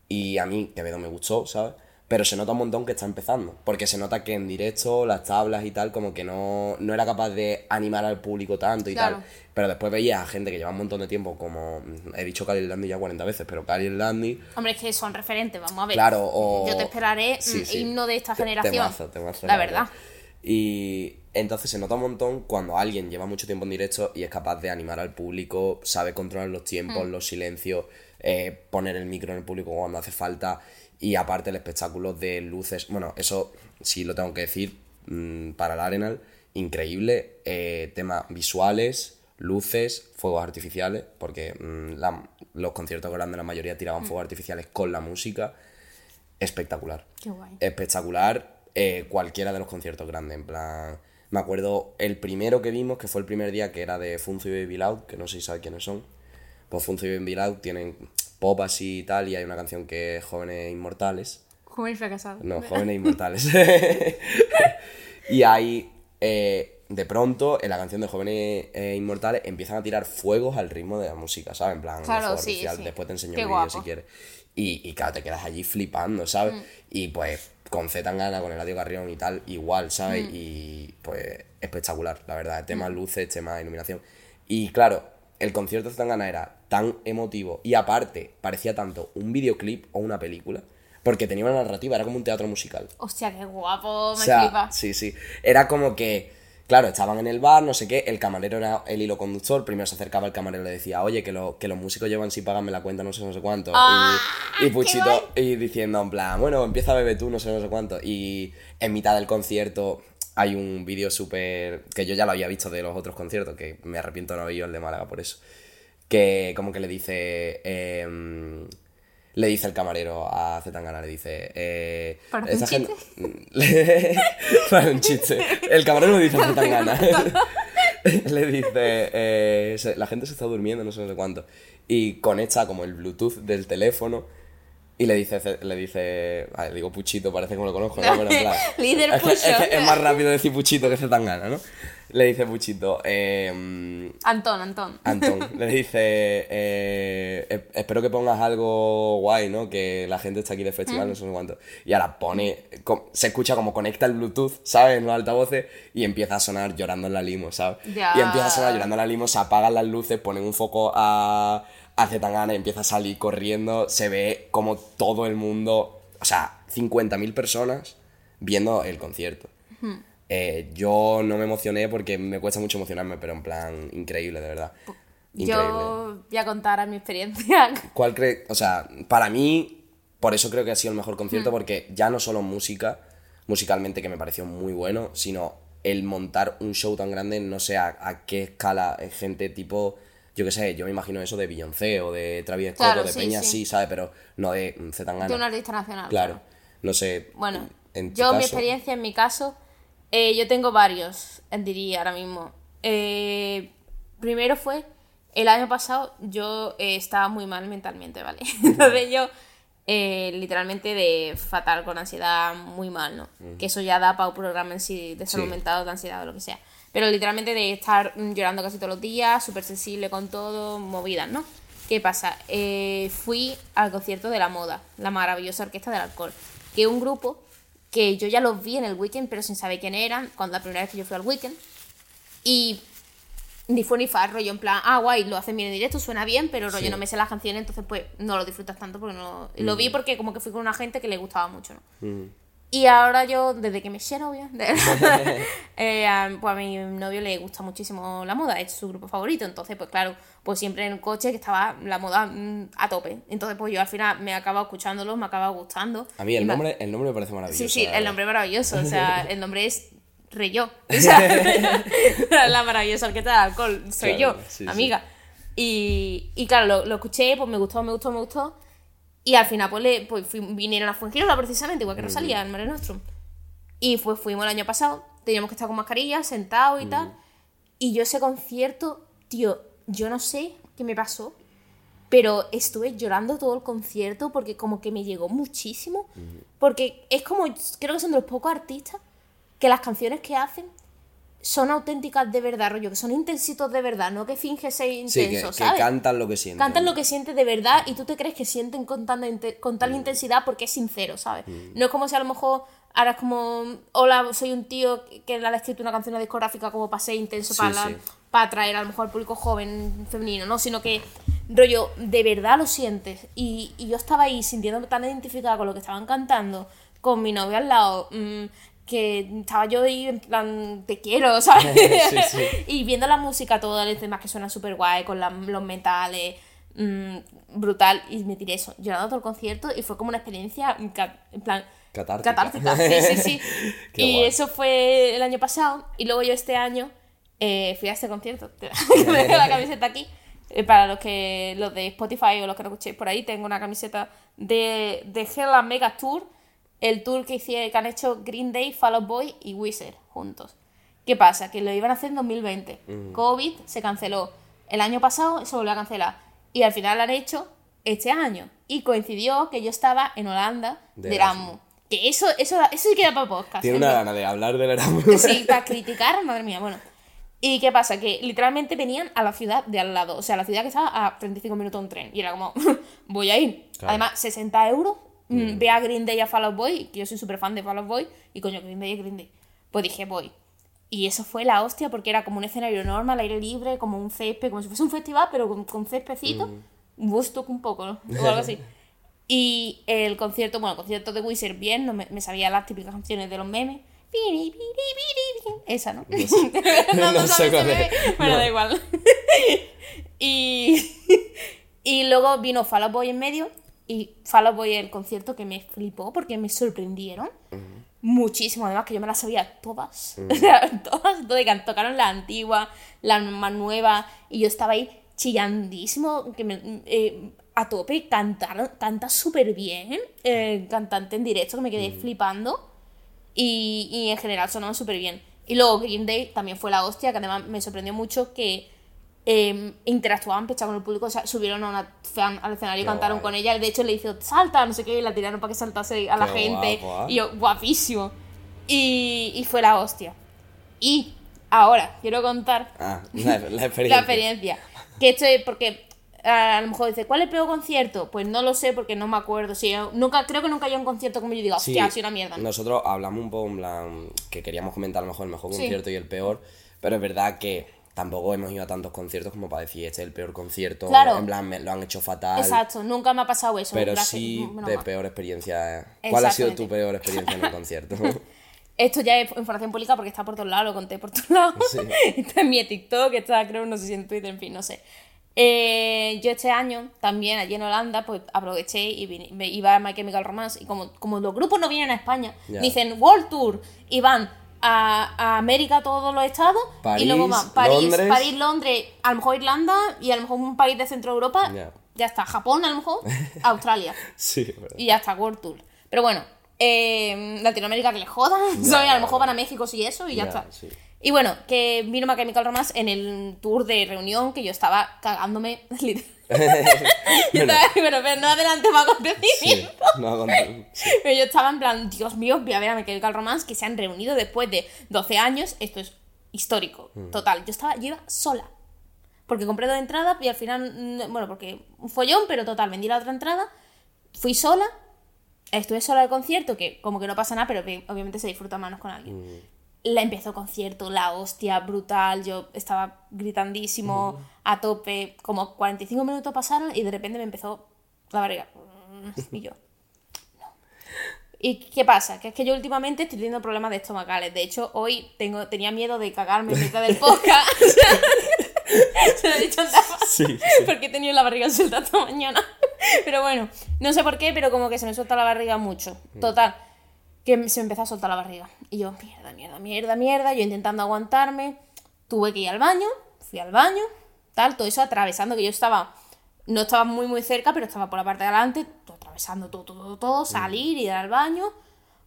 Y a mí Quevedo me gustó, ¿sabes? Pero se nota un montón que está empezando. Porque se nota que en directo, las tablas y tal, como que no, no era capaz de animar al público tanto y Claro. tal. Pero después veías a gente que lleva un montón de tiempo, como he dicho Cali Landy ya 40 veces, pero Cali Landy, Hombre, es que son referentes, vamos a ver. claro, o. Yo te esperaré Sí, mm, sí. himno de esta Te- generación. temazo, temazo, la verdad. Y entonces se nota un montón cuando alguien lleva mucho tiempo en directo y es capaz de animar al público, sabe controlar los tiempos, Hmm. los silencios, eh, poner el micro en el público cuando hace falta y aparte el espectáculo de luces. Bueno, eso sí lo tengo que decir mm, para el Arenal, increíble. eh, temas visuales, luces, fuegos artificiales, porque mm, la- los conciertos grandes la mayoría tiraban fuegos artificiales con la música. Espectacular Qué guay. espectacular eh, cualquiera de los conciertos grandes. En plan, me acuerdo el primero que vimos, que fue el primer día, que era de Funcio y Baby Loud, que no sé si sabes quiénes son. Pues Funcio y Baby Loud tienen pop así y tal, y hay una canción que es Jóvenes Inmortales. Joven fracasado. No, Jóvenes Inmortales. y ahí, eh, de pronto, en la canción de Jóvenes eh, Inmortales, empiezan a tirar fuegos al ritmo de la música, ¿sabes? En plan, Claro, sí, después te enseño Qué el vídeo si quieres. Y, y claro, te quedas allí flipando, ¿sabes? Mm. Y pues con Z Tangana, con Eladio Carrión y tal, igual, ¿sabes? Mm. Y pues espectacular, la verdad. Tema luces, tema iluminación. Y claro, el concierto de Zetangana era tan emotivo y aparte parecía tanto un videoclip o una película. Porque tenía una narrativa, era como un teatro musical. Hostia, qué guapo, me O sea, flipa. sí, sí. Era como que, claro, estaban en el bar, no sé qué, el camarero era el hilo conductor, primero se acercaba el camarero y le decía, oye, que, lo, que los músicos llevan sin pagarme la cuenta, no sé, no sé cuánto. ¡Ah! y, y ¡Qué Puchito, y diciendo, en plan, bueno, empieza a beber tú, no sé, no sé cuánto. Y en mitad del concierto hay un vídeo súper, que yo ya lo había visto de los otros conciertos, que me arrepiento no haber ido el de Málaga por eso. Que como que le dice... em, le dice el camarero a Zetangana, le dice... Eh, ¿Parece un gente- Para un chiste. El camarero le dice a Zetangana. le dice, eh, la gente se está durmiendo, no sé, no sé cuánto. Y conecta como el Bluetooth del teléfono y le dice, le dice, ah, le digo Puchito, parece que me lo conozco, ¿no? Pero en plan, Líder es, que, es, Pucho. que es más rápido decir Puchito que Zetangana, ¿no? Le dice Puchito, eh, Antón, Antón. Antón, le dice, eh, "E- espero que pongas algo guay, ¿no? Que la gente está aquí de festival, no sé cuánto. Y ahora pone, se escucha como conecta el Bluetooth, ¿sabes? En los altavoces y empieza a sonar llorando en la limo, ¿sabes? Ya. Y empieza a sonar llorando en la limo, se apagan las luces, ponen un foco a, a Zetangana y empieza a salir corriendo, se ve como todo el mundo, o sea, 50.000 personas viendo el concierto. Eh, yo no me emocioné porque me cuesta mucho emocionarme, pero en plan increíble, de verdad. Increíble. Yo voy a contar a mi experiencia. ¿Cuál cree? O sea, para mí, por eso creo que ha sido el mejor concierto, Hmm. porque ya no solo música, musicalmente que me pareció muy bueno, sino el montar un show tan grande, no sé a, a qué escala es gente tipo, yo qué sé, yo me imagino eso de Beyoncé o de Travis Scott Claro, o de sí, Peña, sí. sí, ¿sabes? Pero no de mm, Zetangana. de un artista nacional. Claro, no sé. Bueno, en yo mi experiencia, en mi caso, eh, yo tengo varios, diría ahora mismo. Eh, primero fue, el año pasado yo eh, estaba muy mal mentalmente, ¿vale? Entonces yo, eh, literalmente de fatal, con ansiedad, muy mal, ¿no? Que eso ya da para un programa en sí de salud Sí. mental o de ansiedad o lo que sea. Pero literalmente de estar mm, llorando casi todos los días, súper sensible con todo, movidas, ¿no? ¿Qué pasa? Eh, fui al concierto de La Moda, la maravillosa orquesta del alcohol, que es un grupo que yo ya los vi en el weekend, pero sin saber quién eran, cuando la primera vez que yo fui al weekend. Y ni fue ni fa, rollo en plan, ah, guay, lo hacen bien en directo, suena bien, pero rollo Sí. no me sé las canciones, entonces pues no lo disfrutas tanto porque no... y Lo vi porque como que fui con una gente que le gustaba mucho, ¿no? Mm. Y ahora yo, desde que me sé novia, eh, a- pues a mi novio le gusta muchísimo la moda, es su grupo favorito. Entonces, pues claro, pues siempre en el coche que estaba la moda mm, a tope. Entonces, pues yo al final me acababa escuchándolo, me acaba gustando. A mí el Y me- nombre, el nombre me parece maravilloso. Sí, sí, el nombre es maravilloso. O sea, el nombre es Reyó. O sea, la maravillosa orquesta de alcohol. Soy Claro, yo, sí, sí. amiga. Y, y claro, lo, lo escuché, pues me gustó, me gustó, me gustó. Y al final, pues, le, pues vinieron a Fuengirola precisamente, igual que Rosalía, en Mare Nostrum. Y pues fuimos el año pasado, teníamos que estar con mascarilla, sentados y tal. Y yo ese concierto, tío, yo no sé qué me pasó, pero estuve llorando todo el concierto porque como que me llegó muchísimo. Porque es como, creo que son de los pocos artistas que las canciones que hacen son auténticas de verdad, rollo, que son intensitos de verdad, no que finge ser Sí, intenso, que, que ¿sabes? cantan lo que sienten. Cantan lo que sienten de verdad y tú te crees que sienten con, con Mm. tal intensidad porque es sincero, ¿sabes? No es como si a lo mejor ahora es como, hola, soy un tío que le ha escrito una canción discográfica como para ser intenso, Sí, para, la- sí. para atraer a lo mejor al público joven, femenino, ¿no? Sino que, rollo, de verdad lo sientes. Y, y yo estaba ahí sintiéndome tan identificada con lo que estaban cantando, con mi novio al lado, mm, que estaba yo ahí en plan, te quiero, ¿sabes? Sí, sí. y viendo la música, todo el tema que suena súper guay, con la- los metales, mm, brutal, y me tiré eso, llorando todo el concierto, y fue como una experiencia, en plan, Catártica. catártica. Sí, sí, sí. Y guay. eso fue el año pasado, y luego yo este año eh, fui a este concierto, me la camiseta aquí. Eh, Para los que los de Spotify o los que no escuchéis por ahí, tengo una camiseta de, de Hella Mega Tour, el tour que, hice, que han hecho Green Day, Fall Out Boy y Wizard juntos. ¿Qué pasa? Que lo iban a hacer en 2020. COVID se canceló. El año pasado se volvió a cancelar. Y al final lo han hecho este año. Y coincidió que yo estaba en Holanda De de Erasmus. Erasmus. Que eso, eso, eso sí queda para podcast. Tiene ¿eh? una gana de hablar del Erasmus. Sí, para criticar, madre mía, bueno. ¿Y qué pasa? Que literalmente venían a la ciudad de al lado. O sea, la ciudad que estaba a 35 minutos en tren. Y era como, voy a ir. Claro. Además, 60 euros. Mm, Ve a Green Day y a Fall Out Boy, que yo soy súper fan de Fall Out Boy. Y coño, Green Day y Green Day. Pues dije, voy. Y eso fue la hostia porque era como un escenario normal, al aire libre, como un césped, como si fuese un festival, pero con, con céspedcito. Un Woodstock un poco, ¿no? O algo así. Y el concierto, bueno, el concierto de Wizard bien, no me, me sabía las típicas canciones de los memes. Piri, piri, piri, piri. Esa, ¿no? no, no sé cuál es. Bueno, No. da igual. y, y luego vino Fall Out Boy en medio. Y Fall Boy el concierto que me flipó porque me sorprendieron muchísimo. Además, que yo me las sabía todas. O sea, todas, todas. tocaron la antigua, la más nueva. Y yo estaba ahí chillandísimo. Que me, eh, a tope, cantaron, canta súper bien. eh, cantante en directo que me quedé flipando. Y, y en general sonaban súper bien. Y luego Green Day también fue la hostia, que además me sorprendió mucho que eh, interactuaban pecha con el público, o sea, subieron a una fan al escenario y Qué cantaron guay. con ella. De hecho, le hizo salta, no sé qué, y la tiraron para que saltase a la Qué gente. guapo, ¿eh? Y yo, guapísimo. Y, y fue la hostia. Y ahora, quiero contar Ah, la, la experiencia. la experiencia. Que esto es porque a lo mejor dice, ¿cuál es el peor concierto? Pues no lo sé porque no me acuerdo. Sí, nunca, creo que nunca haya un concierto como yo diga, Sí, hostia, ha sido una mierda. Nosotros hablamos un poco en plan que queríamos comentar a lo mejor el mejor Sí. concierto y el peor, pero es verdad que tampoco hemos ido a tantos conciertos como para decir este es el peor concierto, Claro. en plan me- lo han hecho fatal. Exacto, nunca me ha pasado eso. Pero sí de peor experiencia. ¿Cuál ha sido tu peor experiencia en un concierto? Esto ya es información pública porque está por todos lados, lo conté por todos lados. Sí. está en mi TikTok, está creo, no sé si en Twitter, en fin, no sé. Eh, yo este año, también allí en Holanda, pues aproveché y vine- iba a My Chemical Romance y como, como los grupos no vienen a España, dicen World Tour y van a, a América todos los estados París, y luego van París, Londres. París, Londres, a lo mejor Irlanda y a lo mejor un país de Centro Europa, Ya. ya está, Japón a lo mejor, Australia sí, es verdad. y ya está, World Tour. Pero bueno, eh, Latinoamérica que le joda, ¿sabes? A lo mejor van a México sí eso y ya, Ya, está. sí. Y bueno, que vino My Chemical Romance en el tour de reunión que yo estaba cagándome. literal. Yo estaba- pero no adelante más Sí, no, sí. Pero yo estaba en plan, Dios mío, voy a ver a My Chemical Romance que se han reunido después de 12 años. Esto es histórico, Mm. total. Yo estaba, yo iba sola. Porque compré dos entradas y al final, mm, bueno, porque un follón, pero total, vendí la otra entrada. Fui sola, estuve sola al concierto, que como que no pasa nada, pero que obviamente se disfruta menos con alguien. Mm. La empezó el concierto, la hostia, brutal, yo estaba gritandísimo, a tope, como 45 minutos pasaron y de repente me empezó la barriga. Y yo, ¿Y qué pasa? Que es que yo últimamente estoy teniendo problemas de estomacales. De hecho, hoy tengo, tenía miedo de cagarme en mitad del podcast. Se lo he dicho antes. Sí, sí. Porque he tenido la barriga suelta esta mañana. Pero bueno, no sé por qué, pero como que se me suelta la barriga mucho. Total, que se me empezó a soltar la barriga. Y yo, mierda, mierda, mierda, mierda. Yo intentando aguantarme. Tuve que ir al baño. Fui al baño. Tal, todo eso atravesando, que yo estaba. No estaba muy, muy cerca, pero estaba por la parte de adelante. Todo atravesando todo, todo, todo. Salir, ir al baño.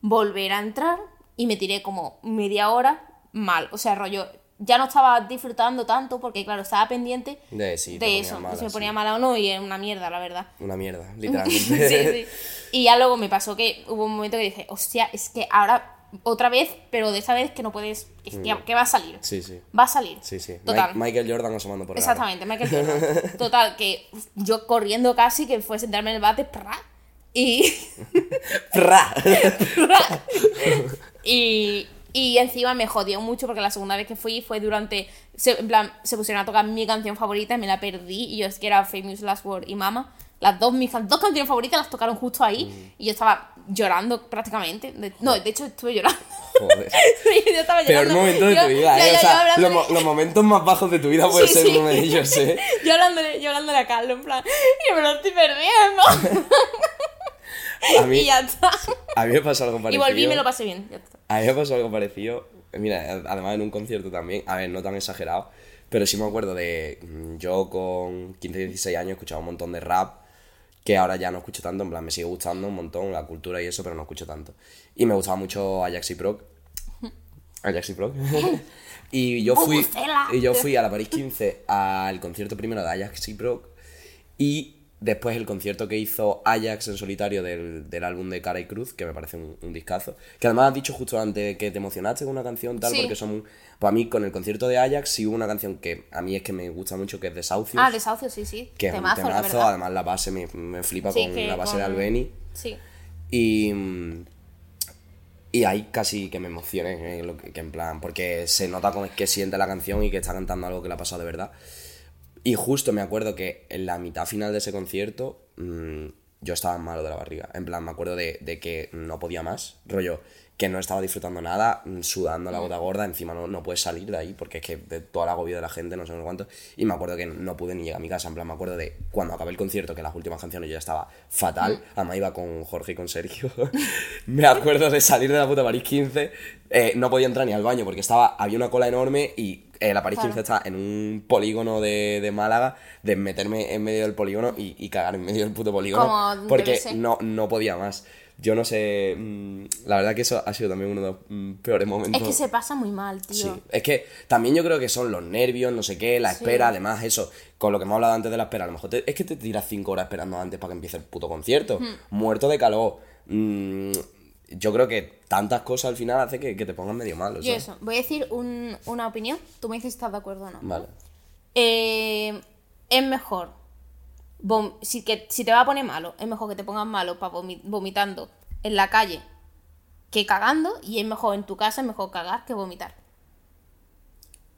Volver a entrar. Y me tiré como media hora mal. O sea, rollo. Ya no estaba disfrutando tanto porque, claro, estaba pendiente De, sí, eso, mala, si me sí. ponía mala o no, y es una mierda, la verdad. Una mierda, sí, literalmente. sí. Y ya luego me pasó que hubo un momento que dije, hostia, es que ahora otra vez, pero de esta vez que no puedes, es que, va a salir. Mm. Sí, sí. Va a salir. Sí, sí. Total. Mi- Michael Jordan asomando por aro. Exactamente, Michael Jordan. Total, que yo corriendo casi, que fue sentarme en el bate, ¡prá! y, ¡Pra! y, y encima me jodió mucho porque la segunda vez que fui fue durante, se, en plan, se pusieron a tocar mi canción favorita y me la perdí, y yo es que era Famous Last Word y Mama. Las dos, mis can- dos canciones favoritas las tocaron justo ahí Mm. y yo estaba llorando prácticamente. De- no, de hecho estuve llorando. Joder. yo estaba Peor llorando. momento de Yo- tu vida, ¿eh? o yo sea, los, momentos más bajos de tu vida puede Sí, ser uno de ellos, ¿eh? yo hablándole, yo hablándole a Carlos, en plan, que me lo estoy perdiendo. A mí, y ya está. a mí me pasó algo Y parecido. volví y me lo pasé bien. ya está. A mí me pasó algo parecido. Mira, además en un concierto también. A ver, no tan exagerado. Pero sí me acuerdo de. mm, Yo con 15, 16 años escuchaba un montón de rap. Que ahora ya no escucho tanto. En plan, me sigue gustando un montón la cultura y eso, pero no escucho tanto. Y me gustaba mucho Ajax y Proc. Ajax y Proc. y yo fui. Bubucela. Y yo fui a la París 15 al concierto primero de Ajax y Proc. Y después el concierto que hizo Ajax en solitario del, del álbum de Cara y Cruz, que me parece un, un discazo. Que además has dicho justo antes que te emocionaste con una canción tal, Sí. porque son... Pues a mí con el concierto de Ajax sí hubo una canción que a mí es que me gusta mucho, que es Desahucios. Ah, desahucio, sí, sí. que es Temazo, un la temazo, además la base me, me flipa Sí, con la base de Albeni. Sí. Y, y ahí casi que me emocioné, eh, lo que, que en plan, porque se nota como es que siente la canción y que está cantando algo que le ha pasado de verdad. Y justo me acuerdo que en la mitad final de ese concierto mm, yo estaba malo de la barriga. En plan, me acuerdo de, de que no podía más, rollo, que no estaba disfrutando nada, mm, sudando la gota gorda, encima no, no puedes salir de ahí porque es que de todo el agobio de la gente, no sé cuánto. Y me acuerdo que no pude ni llegar a mi casa, en plan, me acuerdo de cuando acabé el concierto, que las últimas canciones yo ya estaba fatal, además iba con Jorge y con Sergio. me acuerdo de salir de la puta París 15, eh, no podía entrar ni al baño porque estaba, había una cola enorme y eh, la París Claro. 15 está en un polígono de, de Málaga, de meterme en medio del polígono y, y cagar en medio del puto polígono. Porque no, no podía más. Yo no sé. mm, la verdad que eso ha sido también uno de los mm, peores momentos. Es que se pasa muy mal, tío. Sí, es que también yo creo que son los nervios, no sé qué, la Sí. espera, además eso, con lo que hemos hablado antes de la espera, a lo mejor te- es que te tiras cinco horas esperando antes para que empiece el puto concierto, Hmm. muerto de calor. Mm, yo creo que tantas cosas al final hace que, que te pongan medio mal. o Yo eso, voy a decir un- una opinión. Tú me dices si estás de acuerdo o no. Vale. Eh, es mejor. Vom- si, que, si te va a poner malo, es mejor que te pongas malo para vomitando en la calle que cagando. Y es mejor en tu casa, es mejor cagar que vomitar.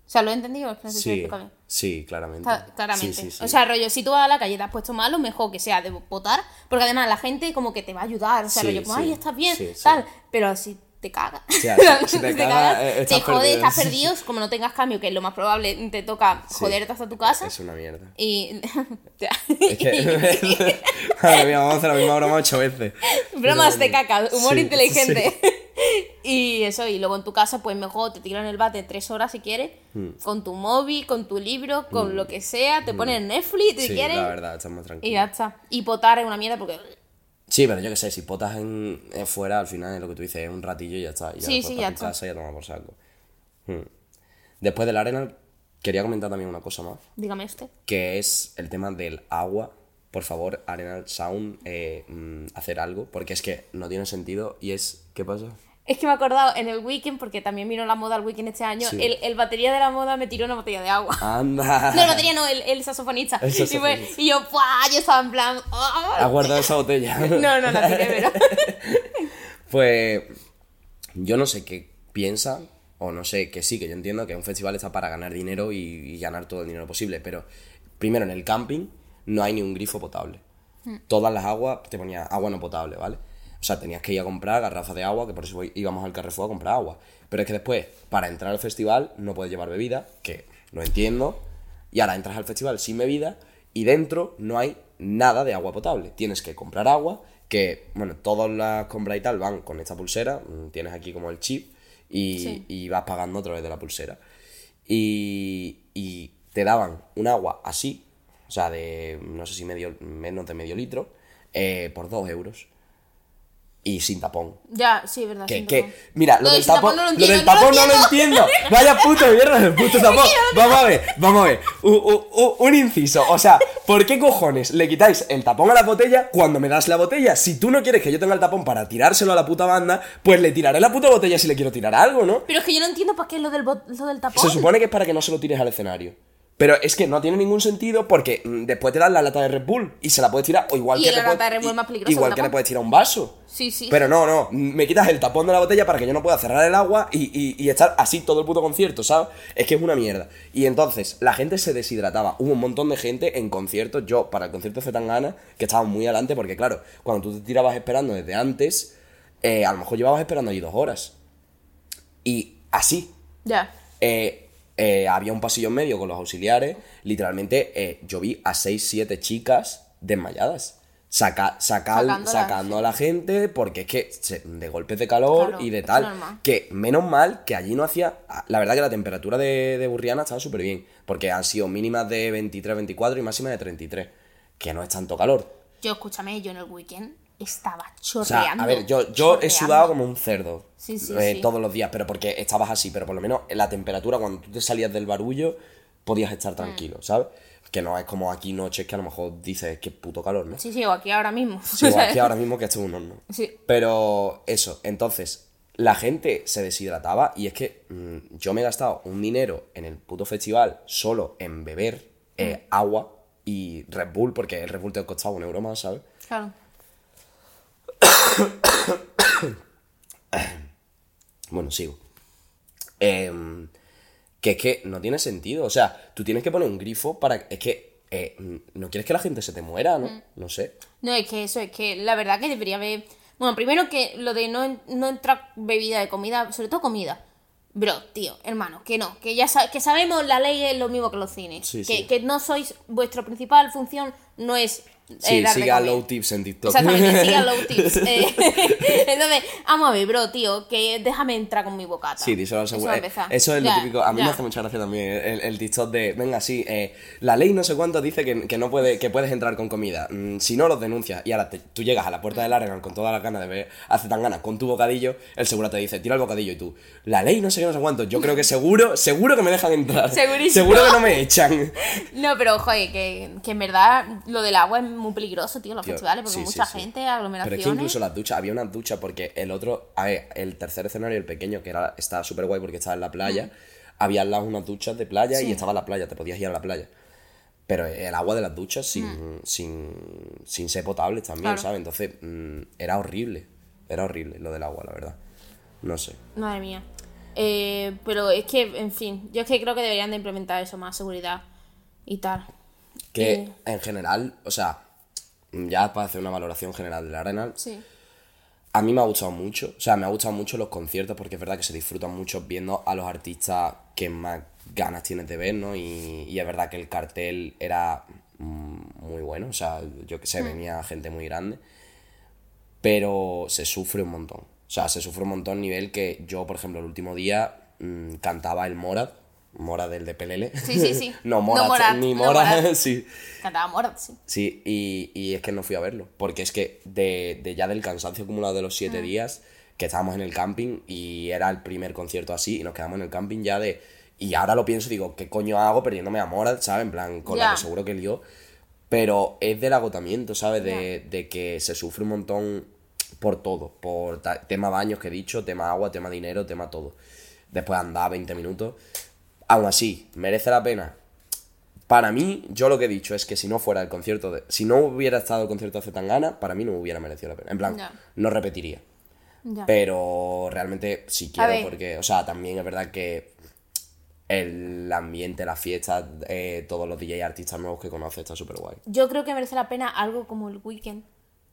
O sea, lo he entendido. No sé si lo Sí, sí, claramente. Cla- Claramente. Sí, sí, sí. O sea, rollo, si tú vas a la calle y te has puesto malo, mejor que sea de votar. Porque además la gente como que te va a ayudar. O sea, rollo, como, ay, estás bien, tal. Pero si te si te te cagas, cagas, eh, te estás jodes, perdido. estás perdido. Como no tengas cambio, que es lo más probable, te toca joderte hasta tu casa. Es una mierda. Y. Es que. Vamos a hacer la misma broma ocho veces. Bromas de caca, humor inteligente. y eso, y luego en tu casa, pues mejor te tiran el bate tres horas si quieres, Hmm. con tu móvil, con tu libro, con lo que sea, te pones Netflix si Sí, quieres. la verdad, estás más Y tranquilo. ya está. Y potar es una mierda porque. Sí, pero yo qué sé, si potas en, en fuera, al final es lo que tú dices, es un ratillo y ya está. Y ya Sí, sí, ya está. casa y a tomar por saco. Hmm. Después del Arena, quería comentar también una cosa más, Dígame usted. que es el tema del agua. Por favor, Arenal Sound, eh, mm, hacer algo, porque es que no tiene sentido y es... ¿Qué pasa? Es que me he acordado en el weekend, porque también vino la moda el weekend este año, Sí. el, el batería de la moda me tiró una botella de agua. ¡Anda! No, el batería no, el, el saxofonista. El Y, fue- saxofonista. y yo, ¡buah! Yo estaba en plan. ¡ah! ¿Has guardado esa botella? No, no, la tiré, pero. Pues yo no sé qué piensa, o no sé que sí, que yo entiendo que un festival está para ganar dinero y, y ganar todo el dinero posible, pero primero en el camping no hay ni un grifo potable. Todas las aguas te ponía agua no potable, ¿vale? O sea, tenías que ir a comprar garrafas de agua, que por eso íbamos al Carrefour a comprar agua. Pero es que después, para entrar al festival, no puedes llevar bebida, que lo entiendo, y ahora entras al festival sin bebida y dentro no hay nada de agua potable. Tienes que comprar agua, que, bueno, todas las compras y tal van con esta pulsera, mm, tienes aquí como el chip y, Sí. y vas pagando a través de la pulsera. Y, y te daban un agua así, o sea, de no sé si medio, menos de medio litro, eh, por dos euros. Y sin tapón. Ya, sí, verdad. Que, sin que, tapón. mira, Lo del tapón, no lo del tapón no lo entiendo. Vaya puto mierda del puto tapón. Vamos a ver, vamos a ver. U- u- u- un inciso. O sea, ¿por qué cojones le quitáis el tapón a la botella cuando me das la botella? Si tú no quieres que yo tenga el tapón para tirárselo a la puta banda, pues le tiraré la puta botella si le quiero tirar algo, ¿no? Pero es que yo no entiendo para qué es lo del, lo del tapón. Se supone que es para que no se lo tires al escenario. Pero es que no tiene ningún sentido porque mm, después te dan la lata de Red Bull y se la puedes tirar. O igual Y que la lata de Red Bull es más peligrosa Igual que le puedes tirar un vaso. Sí, sí. Pero no, no, me quitas el tapón de la botella para que yo no pueda cerrar el agua y, y- y estar así todo el puto concierto, ¿sabes? Es que es una mierda. Y entonces, la gente se deshidrataba. Hubo un montón de gente en conciertos. Yo, para el concierto de Zetangana, que estaba muy adelante, porque claro, cuando tú te tirabas esperando desde antes, eh, a lo mejor llevabas esperando allí dos horas. Y así, Ya. eh, eh, había un pasillo en medio con los auxiliares. Literalmente, eh, yo vi a 6, 7 chicas desmayadas. Saca, sacando a la gente porque es que se- de golpes de calor Claro, y de tal. normal. Que menos mal que allí no hacía. La verdad que la temperatura de, de Burriana estaba súper bien. Porque han sido mínimas de 23, 24 y máximas de 33. Que no es tanto calor. Yo, escúchame, yo en el weekend estaba O chorreando. sea, a ver, yo, yo he sudado como un cerdo Sí, sí, eh, sí. todos los días, pero porque estabas así, pero por lo menos la temperatura, cuando tú te salías del barullo, podías estar Mm. tranquilo, ¿sabes? Que no es como aquí noches que a lo mejor dices que puto calor, ¿no? Sí, sí, o aquí ahora mismo. Sí, o aquí ahora mismo que esto es un horno. Sí. Pero eso, entonces, la gente se deshidrataba y es que mm, yo me he gastado un dinero en el puto festival solo en beber eh, Mm. agua y Red Bull, porque el Red Bull te costaba un euro más, ¿sabes? Claro. Bueno, sigo. Em, que es que no tiene sentido. O sea, tú tienes que poner un grifo para. Es que. eh, no quieres que la gente se te muera, ¿no? No sé. No, es que eso, es que la verdad que debería haber. Bueno, primero que lo de no, no entrar bebida de comida, sobre todo comida. Bro, tío, hermano, que no, que ya que sabemos la ley es lo mismo que los cines. Sí, que, sí. que no sois, vuestra principal función no es Sí, la sigue a recomiendo. Low Tips en TikTok. Exactamente, siga low tips. Eh, entonces, vamos a ver, bro, tío, que déjame entrar con mi bocata. Sí, díselo al Eso a Eh. Eso es lo típico. A mí ya. me hace mucha gracia también el, el TikTok de, venga, sí, eh, la ley no sé cuánto dice que, que no puede, que puedes entrar con comida. Mm, si no, los denuncias. Y ahora te- tú llegas a la puerta del Arenal con todas las ganas de ver hace tan ganas con tu bocadillo, el seguro te dice, tira el bocadillo y tú, la ley no sé qué, no sé cuánto. Yo creo que seguro, seguro que me dejan entrar. Segurísimo. Seguro que no me echan. No, pero, joder, que, que en verdad lo del agua es muy peligroso, tío, los Tío, festivales, porque sí, sí, mucha sí. gente, Pero aglomeraciones. es que incluso las duchas, había unas duchas porque el otro, a ver, el tercer escenario, el pequeño, que era, estaba súper guay porque estaba en la playa, había al lado unas duchas de playa y Mm. Sí. estaba la playa, te podías ir a la playa. Pero el agua de las duchas sin, Mm. sin, sin ser potable también, Claro. ¿sabes? Entonces mm, era horrible, era horrible lo del agua, la verdad. No sé. Madre mía. Eh, pero es que, en fin, yo es que creo que deberían de implementar eso, más seguridad y tal. Que en general, o sea, ya para hacer una valoración general del Arenal, sí. A mí me ha gustado mucho, o sea, me ha gustado mucho los conciertos porque es verdad que se disfrutan mucho viendo a los artistas que más ganas tienes de ver, ¿no? Y, y es verdad que el cartel era muy bueno, o sea, yo que sé, venía gente muy grande, pero se sufre un montón, o sea, se sufre un montón nivel que yo, por ejemplo, el último día mm, cantaba el Morad, Morad del de Pelele. Sí, sí, sí. no No Morad, Morat, ni no Morad, Morat. sí. Cantaba Morat, sí. Sí, y, y es que no fui a verlo, porque es que de, de ya del cansancio acumulado de los Mm. siete días, que estábamos en el camping y era el primer concierto así, y nos quedamos en el camping ya de... Y ahora lo pienso y digo, ¿qué coño hago perdiéndome a Morad, ¿sabes? En plan, con la que seguro que lió. Pero es del agotamiento, ¿sabes? De, de que se sufre un montón por todo, por tema baños que he dicho, tema agua, tema dinero, tema todo. Después andar 20 minutos. Aún así, ¿merece la pena? Para mí, yo lo que he dicho es que si no fuera el concierto de. Si no hubiera estado el concierto de Zetangana, para mí no hubiera merecido la pena. En plan, no repetiría. Ya. Pero realmente sí quiero, porque, o sea, también es verdad que el ambiente, la fiesta, eh, todos los DJ artistas nuevos que conoces está súper guay. Yo creo que merece la pena algo como el weekend.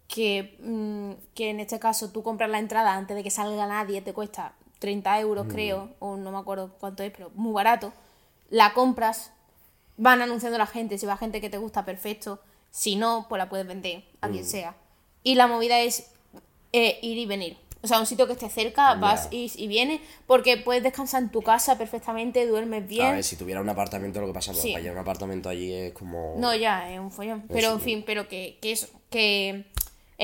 Que, mm, que en este caso tú compras la entrada antes de que salga nadie, te cuesta 30 euros, creo, o no me acuerdo cuánto es, pero muy barato. La compras, van anunciando la gente, si va gente que te gusta, perfecto. Si no, pues la puedes vender a quien sea. Y la movida es eh, ir y venir. O sea, un sitio que esté cerca, vas y, y vienes, porque puedes descansar en tu casa perfectamente, duermes bien. A ver, si tuviera un apartamento, lo que pasa, Sí. para un apartamento allí es como. No, ya, es un follón. Pero en fin, pero que, que eso, que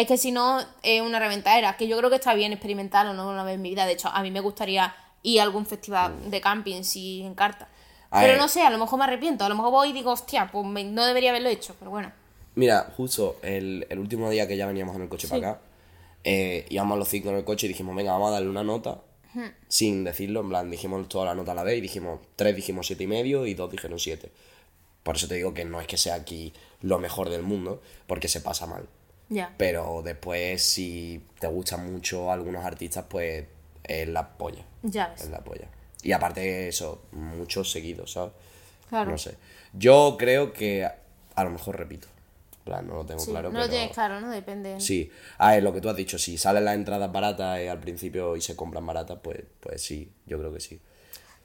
es que si no es una reventadera, que yo creo que está bien experimentarlo, no una vez en mi vida. De hecho, a mí me gustaría ir a algún festival de camping si encarta. A Pero ver. no sé, a lo mejor me arrepiento, a lo mejor voy y digo, hostia, pues me- no debería haberlo hecho, pero bueno. Mira, justo el, el último día que ya veníamos en el coche para acá, eh, íbamos los cinco en el coche y dijimos, venga, vamos a darle una nota, sin decirlo, en plan, dijimos toda la nota a la vez y dijimos, tres dijimos siete y medio y dos dijeron siete. Por eso te digo que no es que sea aquí lo mejor del mundo, porque se pasa mal. Ya. Pero después, si te gustan mucho algunos artistas, pues es la polla. Ya ves. Es la polla. Y aparte eso, muchos seguidos, ¿sabes? Claro. No sé. Yo creo que a lo mejor repito. Plan, no lo tengo Sí, claro. no lo tienes claro, ¿no? Depende. Sí. A ver, lo que tú has dicho, si salen las entradas baratas eh, al principio y se compran baratas, pues, pues sí, yo creo que sí.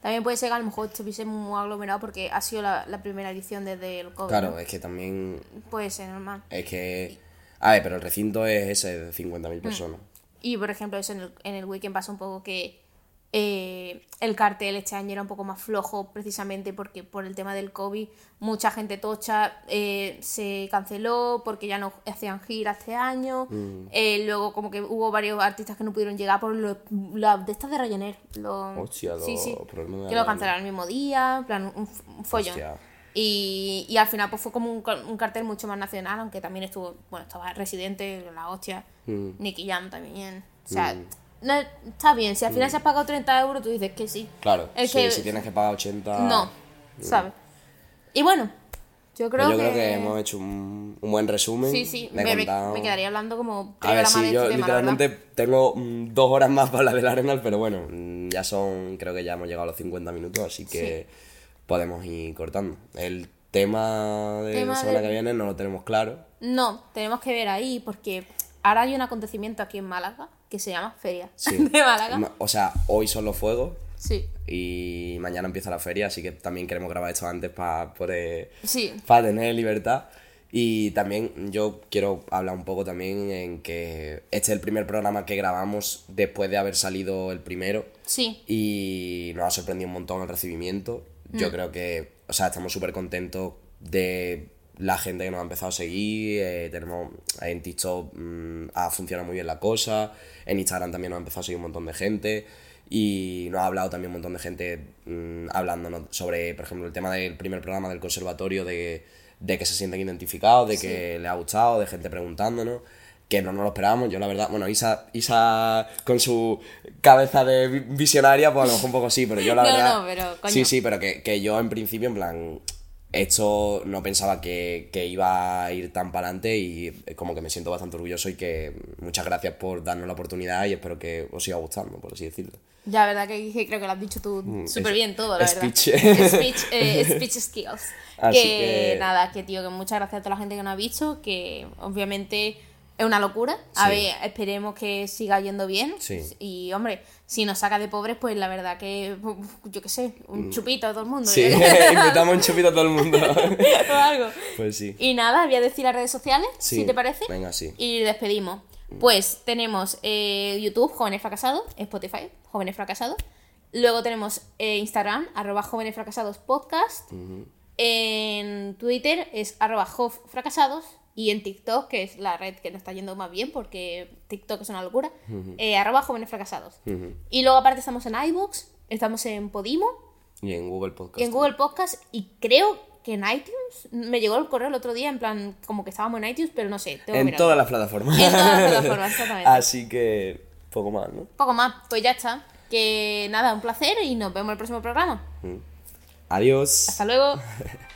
También puede ser que a lo mejor estuviese muy aglomerado porque ha sido la, la primera edición desde el COVID. Claro, ¿no? es que también. Puede ser normal. Es que. A ver, pero el recinto es ese de 50.000 personas. Y por ejemplo, eso en el, en el weekend pasa un poco que eh, el cartel este año era un poco más flojo, precisamente porque por el tema del COVID, mucha gente tocha eh, se canceló porque ya no hacían gira este año. Mm. Eh, luego, como que hubo varios artistas que no pudieron llegar por lo, la- de estas de Ryanair. Lo, Hostia, sí, los sí, de que lo cancelaron el mismo día, en plan, un, un follón. Hostia. Y, y al final pues fue como un, un cartel mucho más nacional, aunque también estuvo, bueno, estaba Residente, La Hostia, Mm. Nicky Jam también. O sea, no, está bien, si al final se has pagado 30 euros, tú dices que sí. Mm. Claro, Es sí, que- si tienes que pagar 80. No, ¿sabes? Y bueno, yo creo yo que... creo que hemos hecho un, un buen resumen. Sí, sí, me, me- contado- me quedaría hablando como A ver, sí, de yo este tema, literalmente tengo mm, dos horas más para hablar del Arenal, pero bueno, mm, ya son, creo que ya hemos llegado a los 50 minutos, así que podemos ir cortando. El tema de Tema la semana de- que viene no lo tenemos claro. No, tenemos que ver ahí porque ahora hay un acontecimiento aquí en Málaga que se llama Feria Sí. de Málaga. O sea, hoy son los fuegos Sí, y mañana empieza la feria, así que también queremos grabar esto antes para sí. para tener libertad. Y también yo quiero hablar un poco también en que este es el primer programa que grabamos después de haber salido el primero. Sí. Y nos ha sorprendido un montón el recibimiento. Yo creo que, o sea, estamos súper contentos de la gente que nos ha empezado a seguir. eh, tenemos en TikTok mm, ha funcionado muy bien la cosa. En Instagram también nos ha empezado a seguir un montón de gente. Y nos ha hablado también un montón de gente mm, hablándonos sobre, por ejemplo, el tema del primer programa del conservatorio, de, de que se sienten identificados, de que les ha gustado, de gente preguntándonos que no nos lo esperábamos. Yo, la verdad, bueno, Isa, Isa con su cabeza de vi- visionaria, pues a lo mejor un poco sí, pero yo la No, verdad. no, pero, coño. Sí, sí, pero que, que yo en principio, en plan, esto no pensaba que, que iba a ir tan para adelante y como que me siento bastante orgulloso y que muchas gracias por darnos la oportunidad y espero que os siga gustando, por así decirlo. Ya, verdad que, que creo que lo has dicho tú súper es- bien todo, la speech. verdad. Speech, eh, speech skills. Así que, que- nada, que tío, que muchas gracias a toda la gente que nos ha visto, que obviamente es una locura. A Sí. ver, esperemos que siga yendo bien. Sí. Y hombre, si nos saca de pobres, pues la verdad que, yo qué sé, un chupito a todo el mundo. Mm. Sí, invitamos un chupito a todo el mundo. o algo. pues sí. Y nada, voy a decir las redes sociales, Sí, si te parece. venga, sí. Y despedimos. Pues tenemos eh, YouTube, Jóvenes Fracasados, Spotify, Jóvenes Fracasados. Luego tenemos eh, Instagram, arroba Jóvenes Fracasados Podcast. En Twitter es arroba Jov Fracasados. Y en TikTok, que es la red que nos está yendo más bien porque TikTok es una locura, eh, arroba Jóvenes Fracasados. Y luego aparte estamos en iVoox, estamos en Podimo, Y en Google Podcast. y en Google Podcast y creo que en iTunes. Me llegó el correo el otro día en plan como que estábamos en iTunes, pero no sé. tengo En todas las plataformas. En todas las plataformas, exactamente. Así que poco más, ¿no? Poco más, pues ya está. Que nada, un placer y nos vemos en el próximo programa. Adiós. Hasta luego.